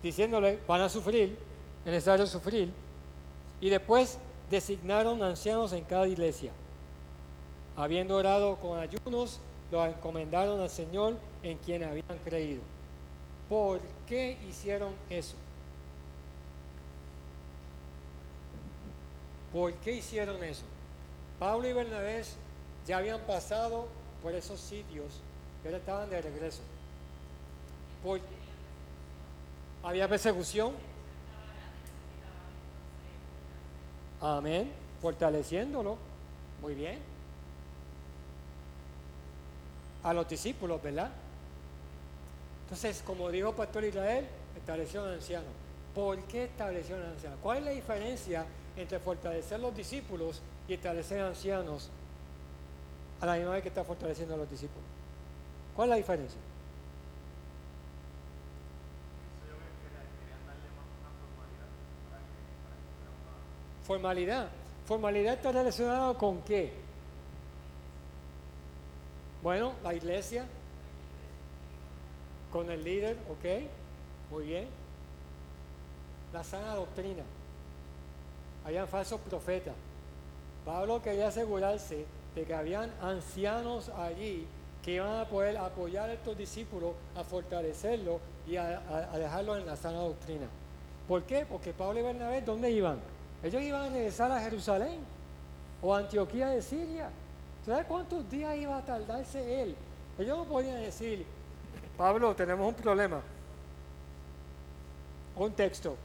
Speaker 1: diciéndole, van a sufrir, es necesario sufrir, y después designaron ancianos en cada iglesia. Habiendo orado con ayunos, los encomendaron al Señor en quien habían creído. ¿Por qué hicieron eso? ¿Por qué hicieron eso? Pablo y Bernabé ya habían pasado por esos sitios ahora estaban de regreso. Por- había persecución. Amén. Fortaleciéndolo. Muy bien. A los discípulos, ¿verdad? Entonces, como dijo Pastor Israel, estableció un anciano. ¿Por qué estableció un anciano? ¿Cuál es la diferencia entre fortalecer los discípulos y establecer ancianos a la misma vez que está fortaleciendo a los discípulos? ¿Cuál es la diferencia? Formalidad. Formalidad está relacionada con qué? Bueno, la iglesia, con el líder, ok, muy bien. La sana doctrina. Habían falsos profetas. Pablo quería asegurarse de que habían ancianos allí que iban a poder apoyar a estos discípulos, a fortalecerlos y a, dejarlos en la sana doctrina. ¿Por qué? Porque Pablo y Bernabé, ¿dónde iban? Ellos iban a regresar a Jerusalén o Antioquía de Siria. ¿Sabes cuántos días iba a tardarse él? Ellos no podían decir, Pablo, tenemos un problema. Un texto.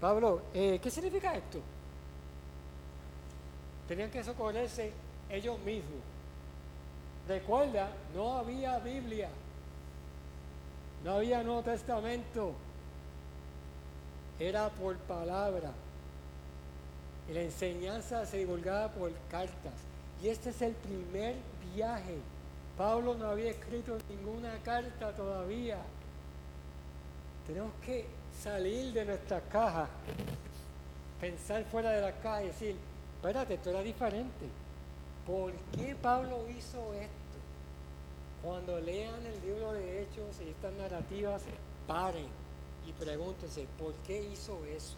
Speaker 1: Pablo, eh, ¿qué significa esto? Tenían que socorrerse ellos mismos. Recuerda, no había Biblia. No había Nuevo Testamento. Era por palabra. Y la enseñanza se divulgaba por cartas. Y este es el primer viaje. Pablo no había escrito ninguna carta todavía. Tenemos que salir de nuestra caja, pensar fuera de la caja y decir, espérate, esto era diferente. ¿Por qué Pablo hizo esto? Cuando lean el libro de Hechos y estas narrativas, paren y pregúntense, ¿por qué hizo eso?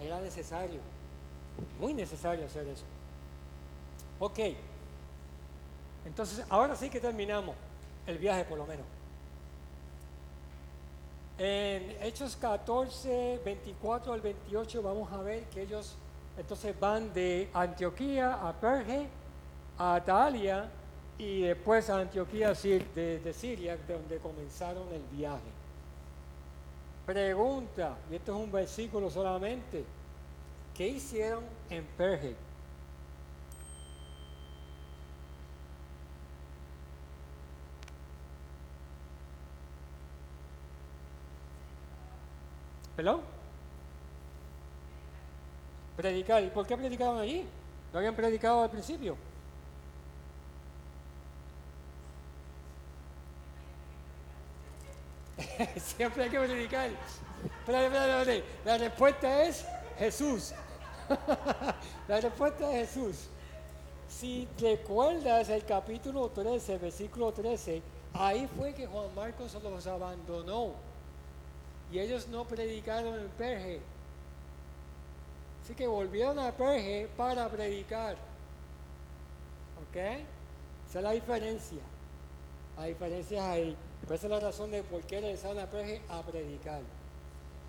Speaker 1: Era necesario, muy necesario hacer eso. Ok, entonces ahora sí que terminamos el viaje por lo menos. En Hechos 14, 24 al 28 vamos a ver que ellos entonces van de Antioquía a Perge, a Atalia y después a Antioquía de Siria, de donde comenzaron el viaje. Pregunta, y esto es un versículo solamente, ¿qué hicieron en Perge? ¿Perdón? Predicar. ¿Y por qué predicaron allí? ¿No habían predicado al principio? *laughs* Siempre hay que predicar. Espérate, espérate, espérate. La respuesta es Jesús. *laughs* La respuesta es Jesús. Si recuerdas el capítulo 13, versículo 13, ahí fue que Juan Marcos los abandonó y ellos no predicaron en Perge. Así que volvieron a Perge para predicar. ¿Ok? Esa es la diferencia. La diferencia es ahí. Pero esa es la razón de por qué regresaron a Perge a predicar.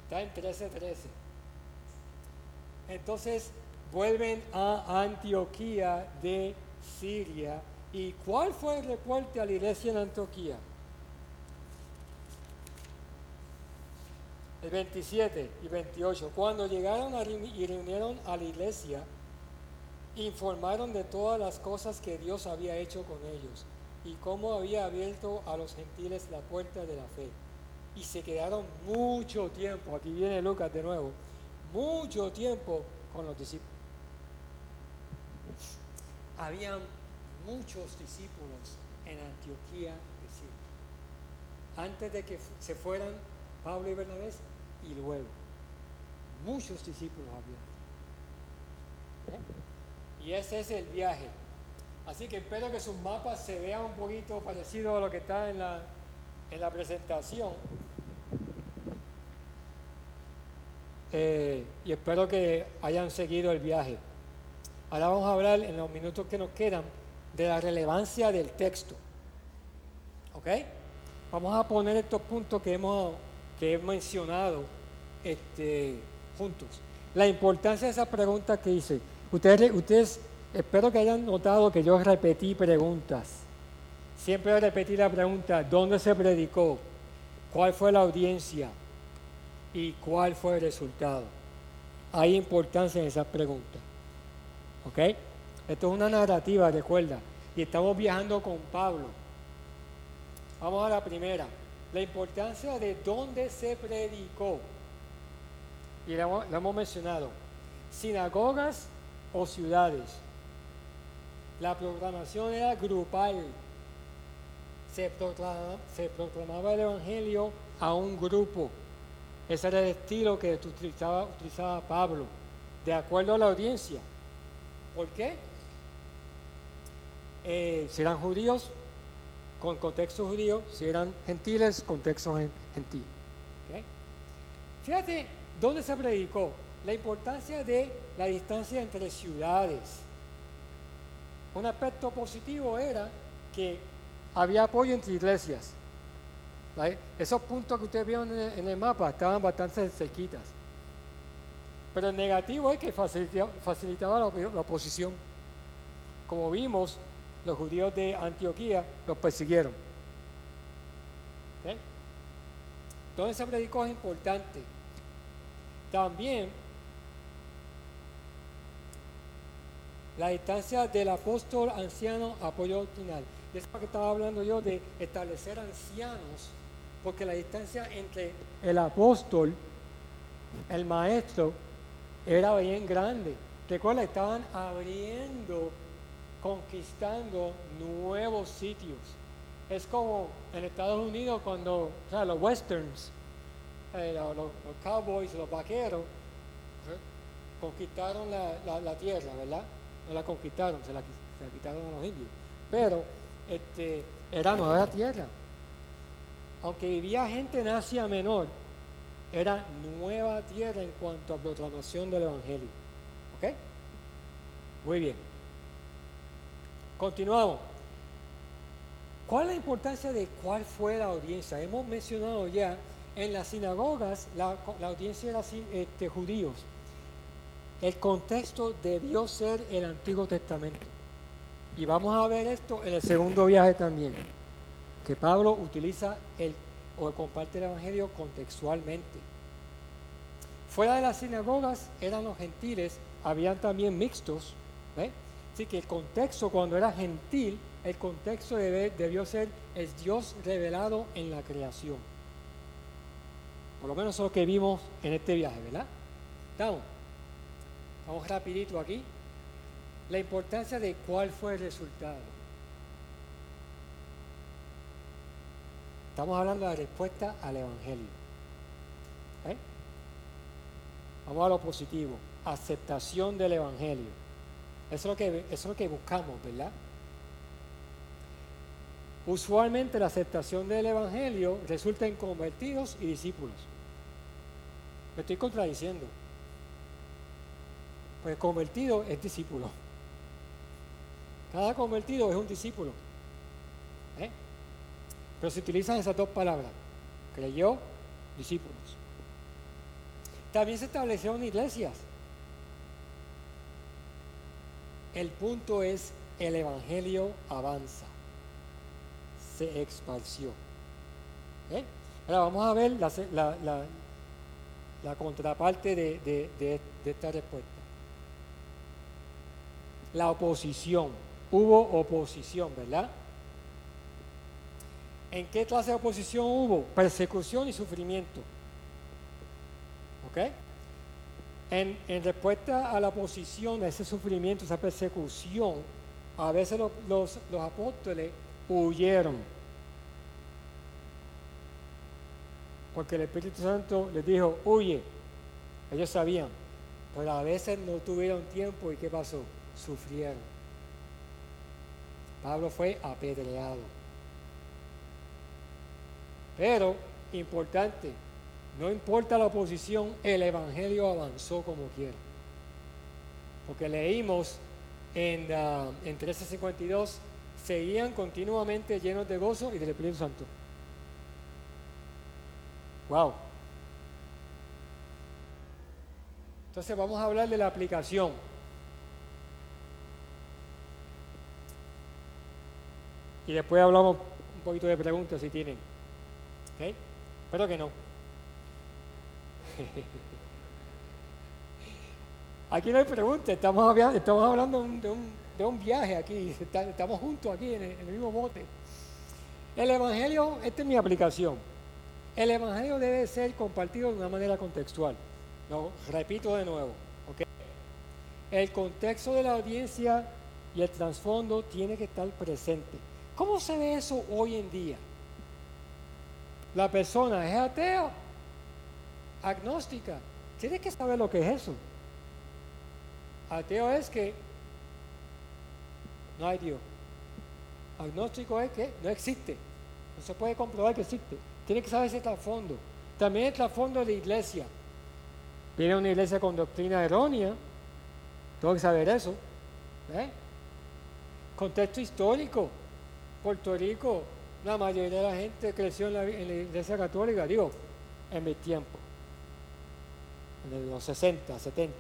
Speaker 1: Está en 13:13. Entonces vuelven a Antioquía de Siria. ¿Y cuál fue el reporte a la iglesia en Antioquía? 27 y 28, cuando llegaron y reunieron a la iglesia, informaron de todas las cosas que Dios había hecho con ellos y cómo había abierto a los gentiles la puerta de la fe. Y se quedaron mucho tiempo, aquí viene Lucas de nuevo, mucho tiempo con los discípulos. Habían muchos discípulos en Antioquía de antes de que se fueran Pablo y Bernabé y luego. Muchos discípulos había. ¿Eh? Y ese es el viaje. Así que espero que sus mapas se vean un poquito parecido a lo que está en la, en la presentación. Eh, y espero que hayan seguido el viaje. Ahora vamos a hablar en los minutos que nos quedan de la relevancia del texto. ¿Ok? Vamos a poner estos puntos que hemos, que he mencionado este, juntos. la importancia de esa pregunta que hice. Ustedes, ustedes espero que hayan notado que yo repetí preguntas. Siempre repetí la pregunta, ¿dónde se predicó? ¿Cuál fue la audiencia? ¿Y cuál fue el resultado? Hay importancia en esa pregunta. ¿Ok? Esto es una narrativa, recuerda. Y estamos viajando con Pablo. Vamos a la primera. La importancia de dónde se predicó. Y lo hemos, mencionado. Sinagogas o ciudades. La programación era grupal. Se proclamaba, el Evangelio a un grupo. Ese era el estilo que utilizaba, utilizaba Pablo, de acuerdo a la audiencia. ¿Por qué? Eh, si eran judíos, con contexto judío, si eran gentiles, contexto gentil. Fíjate dónde se predicó la importancia de la distancia entre ciudades. Un aspecto positivo era que había apoyo entre iglesias. Esos puntos que ustedes vieron en el mapa estaban bastante cerquitas. Pero el negativo es que facilitaba, la, oposición. Como vimos, los judíos de Antioquía los persiguieron. Entonces ese predicó es importante. También la distancia del apóstol anciano apoyo doctrinal. De eso que estaba hablando yo de establecer ancianos, porque la distancia entre el apóstol, el maestro, era bien grande. Recuerda, estaban abriendo, conquistando nuevos sitios. Es como en Estados Unidos cuando, los westerns, eh, los, cowboys, los vaqueros, ¿eh? conquistaron la, tierra, ¿verdad? No la conquistaron, se la, quitaron a los indios. Pero este, era nueva tierra. Aunque vivía gente en Asia Menor, era nueva tierra en cuanto a proclamación del Evangelio. ¿Ok? Muy bien. Continuamos. ¿Cuál es la importancia de cuál fue la audiencia? Hemos mencionado ya, en las sinagogas la, audiencia era este, judíos. El contexto debió ser el Antiguo Testamento. Y vamos a ver esto en el segundo viaje también, que Pablo utiliza el o comparte el Evangelio contextualmente. Fuera de las sinagogas eran los gentiles, habían también mixtos. Así que el contexto cuando era gentil, el contexto debió ser el Dios revelado en la creación. Por lo menos eso es lo que vimos en este viaje, ¿verdad? Vamos, rapidito aquí. La importancia de cuál fue el resultado. Estamos hablando de la respuesta al Evangelio. ¿Eh? Vamos a lo positivo. Aceptación del Evangelio. Eso es lo que, es lo que buscamos, ¿verdad? Usualmente la aceptación del Evangelio resulta en convertidos y discípulos. Me estoy contradiciendo. Pues convertido es discípulo. Cada convertido es un discípulo. ¿Eh? Pero se utilizan esas dos palabras, creyó, discípulos. También se establecieron iglesias. El punto es, el Evangelio avanza, se expansió. ¿Eh? Ahora vamos a ver la, contraparte de, de esta respuesta. La oposición, hubo oposición, ¿verdad? ¿En qué clase de oposición hubo? Persecución y sufrimiento. ¿Ok? En, respuesta a la oposición, a ese sufrimiento, esa persecución, a veces los, apóstoles huyeron. Porque el Espíritu Santo les dijo, huye. Ellos sabían. Pero a veces no tuvieron tiempo y ¿qué pasó? Sufrieron. Pablo fue apedreado. Pero, importante, no importa la oposición, el Evangelio avanzó como quiera. Porque leímos en, uh, en 1352, seguían continuamente llenos de gozo y del Espíritu Santo. Wow. Entonces vamos a hablar de la aplicación. Y después hablamos un poquito de preguntas si tienen. ¿Ok? Espero que no. Aquí no hay preguntas, estamos, hablando, de un, viaje aquí, estamos juntos aquí en el, mismo bote. El Evangelio, esta es mi aplicación. El Evangelio debe ser compartido de una manera contextual. Lo repito de nuevo. ¿ok? El contexto de la audiencia y el trasfondo tiene que estar presente. ¿Cómo se ve eso hoy en día? La persona es ateo, agnóstica. Tiene que saber lo que es eso. Ateo es que no hay Dios. Agnóstico es que no existe. No se puede comprobar que existe. Tiene que saber ese trasfondo. También el trasfondo de iglesia. Viene una iglesia con doctrina errónea. Tengo que saber eso. ¿eh? Contexto histórico. Puerto Rico, la mayoría de la gente creció en la, en la iglesia católica, digo, en mi tiempo, en los 60, 70.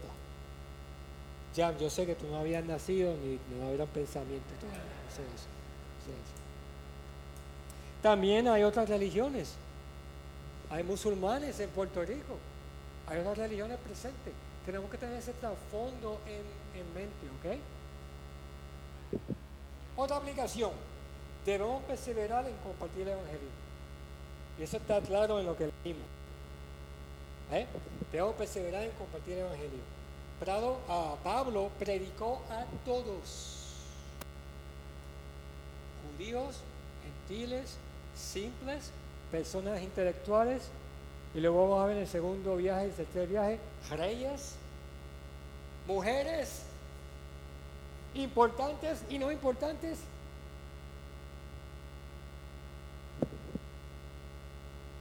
Speaker 1: Ya, yo sé que tú no habías nacido ni no había pensamiento. También hay otras religiones. Hay musulmanes en Puerto Rico. Hay otras religiones presentes. Tenemos que tener ese trasfondo en, en mente, ¿ok? Otra aplicación. Debemos perseverar en compartir el Evangelio. Y eso está claro en lo que leímos. ¿Eh? Debemos perseverar en compartir el Evangelio. Prado, a Pablo predicó a todos. Judíos, gentiles, simples, personas intelectuales, y luego vamos a ver el segundo viaje, el tercer viaje, reyes, mujeres, importantes y no importantes.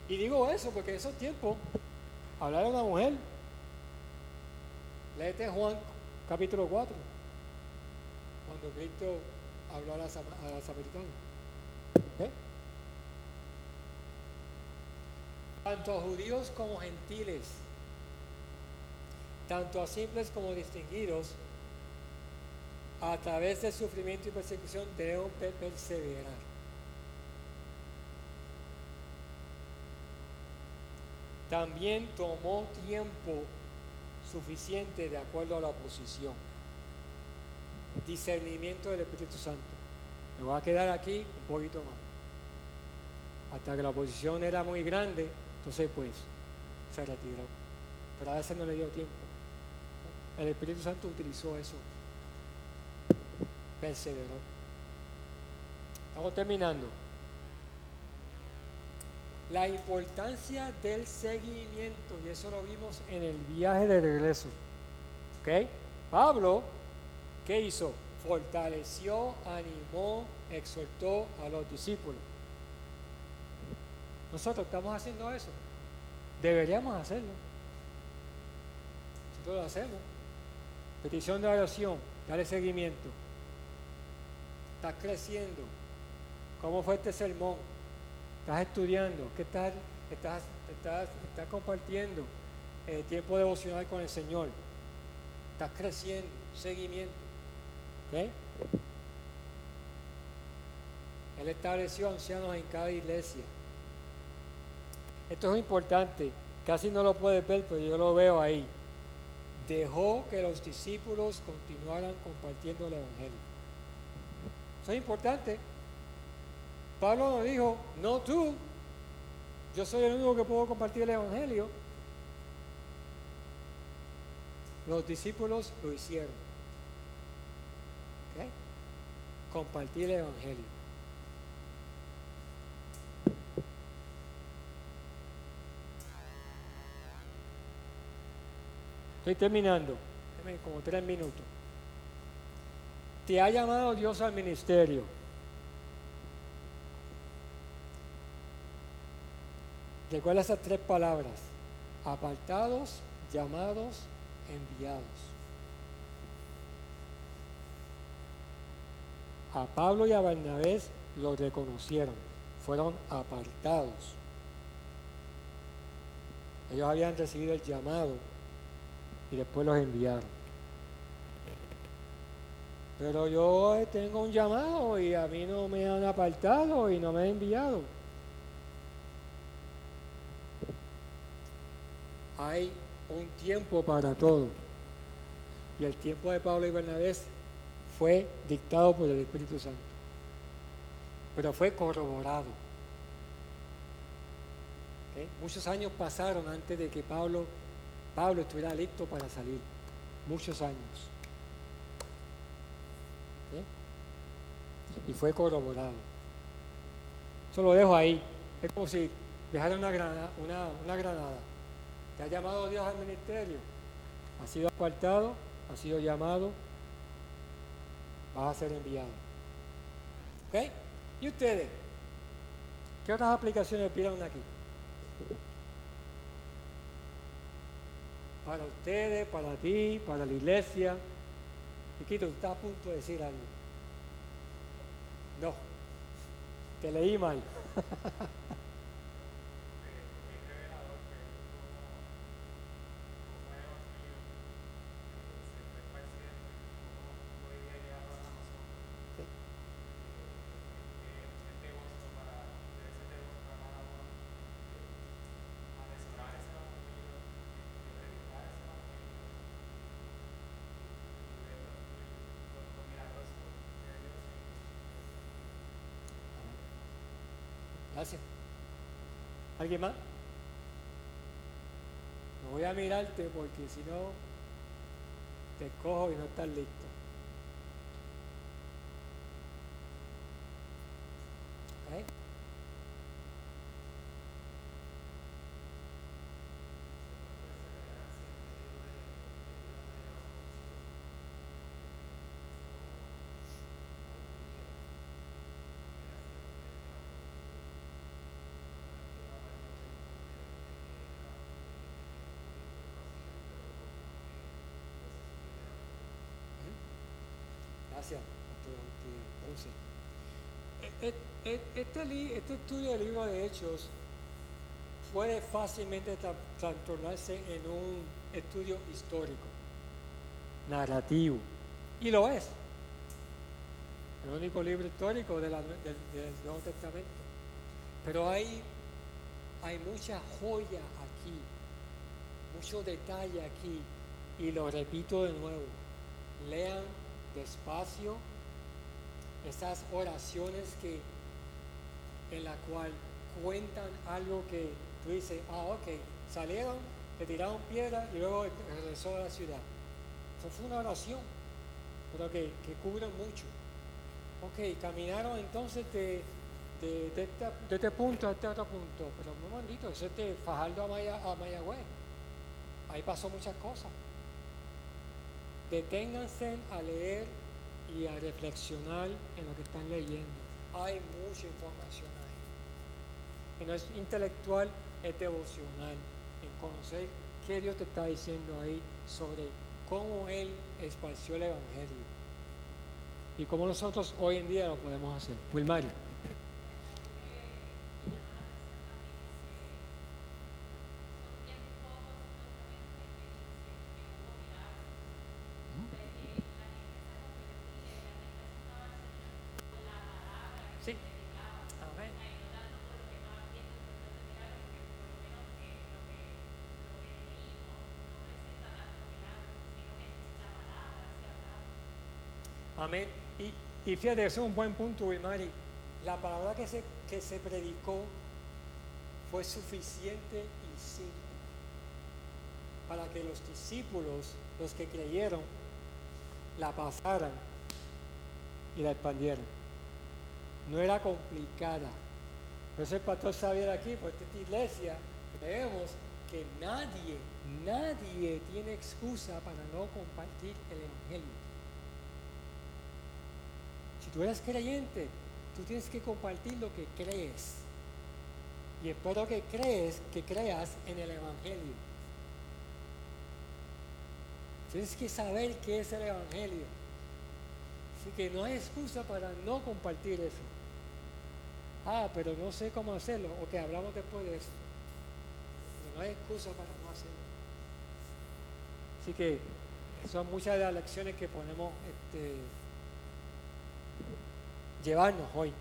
Speaker 1: Y digo eso porque en esos tiempos, hablar a una mujer, léete Juan capítulo 4, cuando Cristo habló a las, a las americanas. ¿Eh? tanto a judíos como gentiles, tanto a simples como distinguidos, a través del sufrimiento y persecución debemos perseverar. También tomó tiempo suficiente de acuerdo a la oposición. Discernimiento del Espíritu Santo. Me voy a quedar aquí un poquito más. Hasta que la oposición era muy grande, entonces, pues, se retiró. Pero a veces no le dio tiempo. El Espíritu Santo utilizó eso. Perseveró. Estamos terminando. La importancia del seguimiento, y eso lo vimos en el viaje de regreso. ¿Ok? Pablo, ¿qué hizo? Fortaleció, animó, exhortó a los discípulos. Nosotros estamos haciendo eso. Deberíamos hacerlo. Nosotros lo hacemos. Petición de oración, dale seguimiento. Estás creciendo. ¿Cómo fue este sermón? Estás estudiando. ¿Qué tal? Estás, estás, estás compartiendo el tiempo devocional con el Señor. Estás creciendo. Seguimiento. ¿Ok? Él estableció ancianos en cada iglesia. Esto es importante, casi no lo puedes ver, pero yo lo veo ahí. Dejó que los discípulos continuaran compartiendo el Evangelio. Eso es importante. Pablo nos dijo, no tú, yo soy el único que puedo compartir el Evangelio. Los discípulos lo hicieron. ¿Ok? Compartir el Evangelio. Estoy terminando, como tres minutos. Te ha llamado Dios al ministerio. Recuerda esas tres palabras. Apartados, llamados, enviados. A Pablo y a Bernabé lo reconocieron. Fueron apartados. Ellos habían recibido el llamado y después los enviaron. Pero yo tengo un llamado y a mí no me han apartado y no me han enviado. Hay un tiempo para todo. Y el tiempo de Pablo y Bernabé fue dictado por el Espíritu Santo. Pero fue corroborado. Muchos años pasaron antes de que Pablo, Pablo estuviera listo para salir. Muchos años. Y fue corroborado. Eso lo dejo ahí. Es como si dejara una granada. Una, una granada. Te ha llamado Dios al ministerio. Ha sido apartado, ha sido llamado. Vas a ser enviado. ¿Ok? ¿Y ustedes? ¿Qué otras aplicaciones vieron aquí? Para ustedes, para ti, para la iglesia. Chiquito, tú estás a punto de decir algo. No, te leí mal. *laughs* Gracias. ¿Alguien más? No voy a mirarte porque si no te cojo y no estás listo. ¿Okay? Gracias, Este, este estudio del libro de Hechos puede fácilmente transformarse en un estudio histórico, narrativo, y lo es. El único libro histórico del, Nuevo Testamento. Pero hay, hay mucha joya aquí, mucho detalle aquí, y lo repito de nuevo. Lean despacio, esas oraciones que en la cual cuentan algo que tú dices, ah, ok, salieron, le tiraron piedra y luego regresó a la ciudad. Eso fue una oración, pero que, que cubre mucho. Ok, caminaron entonces de, de, este, punto a este otro punto, pero muy maldito, eso es de Fajardo a, Maya, a Mayagüez. Ahí pasó muchas cosas deténganse a leer y a reflexionar en lo que están leyendo. Hay mucha información ahí. Y no es intelectual, es devocional, en conocer qué Dios te está diciendo ahí sobre cómo Él esparció el Evangelio y cómo nosotros hoy en día lo podemos hacer. Wilmario. Amén. Y, fíjate, ese es un buen punto, Mari. La palabra que se, que se predicó fue suficiente y simple para que los discípulos, los que creyeron, la pasaran y la expandieran. No era complicada. Por eso el pastor Xavier aquí, por esta iglesia, creemos que nadie, nadie tiene excusa para no compartir el Evangelio. Tú eres creyente, tú tienes que compartir lo que crees. Y espero que crees, que creas en el Evangelio. Tienes que saber qué es el Evangelio. Así que no hay excusa para no compartir eso. Ah, pero no sé cómo hacerlo. Ok, hablamos después de eso. no hay excusa para no hacerlo. Así que son muchas de las lecciones que podemos este, llevarnos hoy.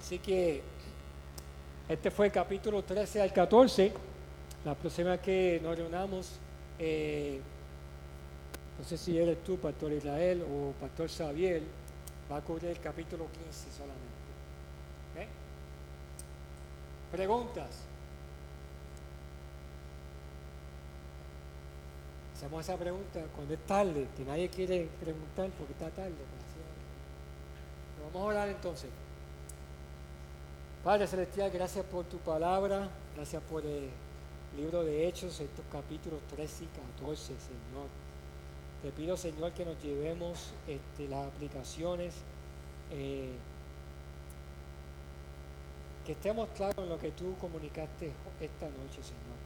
Speaker 1: Así que este fue el capítulo 13 al 14. La próxima que nos reunamos, eh, no sé si eres tú, Pastor Israel, o Pastor Xavier, va a cubrir el capítulo 15 solamente. Preguntas. Hacemos esa pregunta cuando es tarde, que nadie quiere preguntar porque está tarde. vamos a orar entonces. Padre Celestial, gracias por tu palabra, gracias por el libro de Hechos, estos capítulos 13 y 14, Señor. Te pido, Señor, que nos llevemos este, las aplicaciones, eh, que estemos claros en lo que tú comunicaste esta noche, Señor.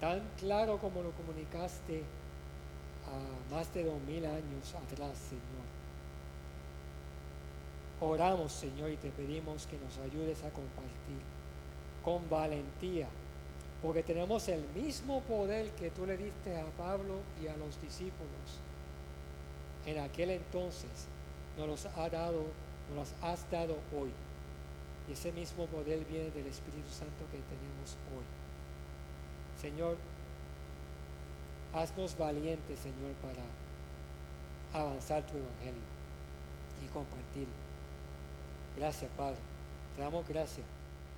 Speaker 1: Tan claro como lo comunicaste más de dos mil años atrás, Señor. Oramos, Señor, y te pedimos que nos ayudes a compartir con valentía, porque tenemos el mismo poder que tú le diste a Pablo y a los discípulos. En aquel entonces nos los ha dado, nos los has dado hoy. Y ese mismo poder viene del Espíritu Santo que tenemos hoy. Señor, haznos valientes, Señor, para avanzar tu evangelio y compartirlo. Gracias, Padre. Te damos gracias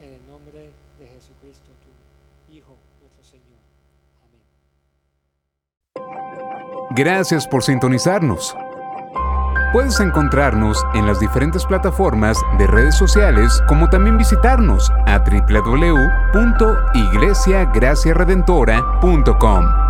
Speaker 1: en el nombre de Jesucristo, tu Hijo, nuestro Señor.
Speaker 4: Amén. Gracias por sintonizarnos. Puedes encontrarnos en las diferentes plataformas de redes sociales, como también visitarnos a www.iglesiagraciaredentora.com.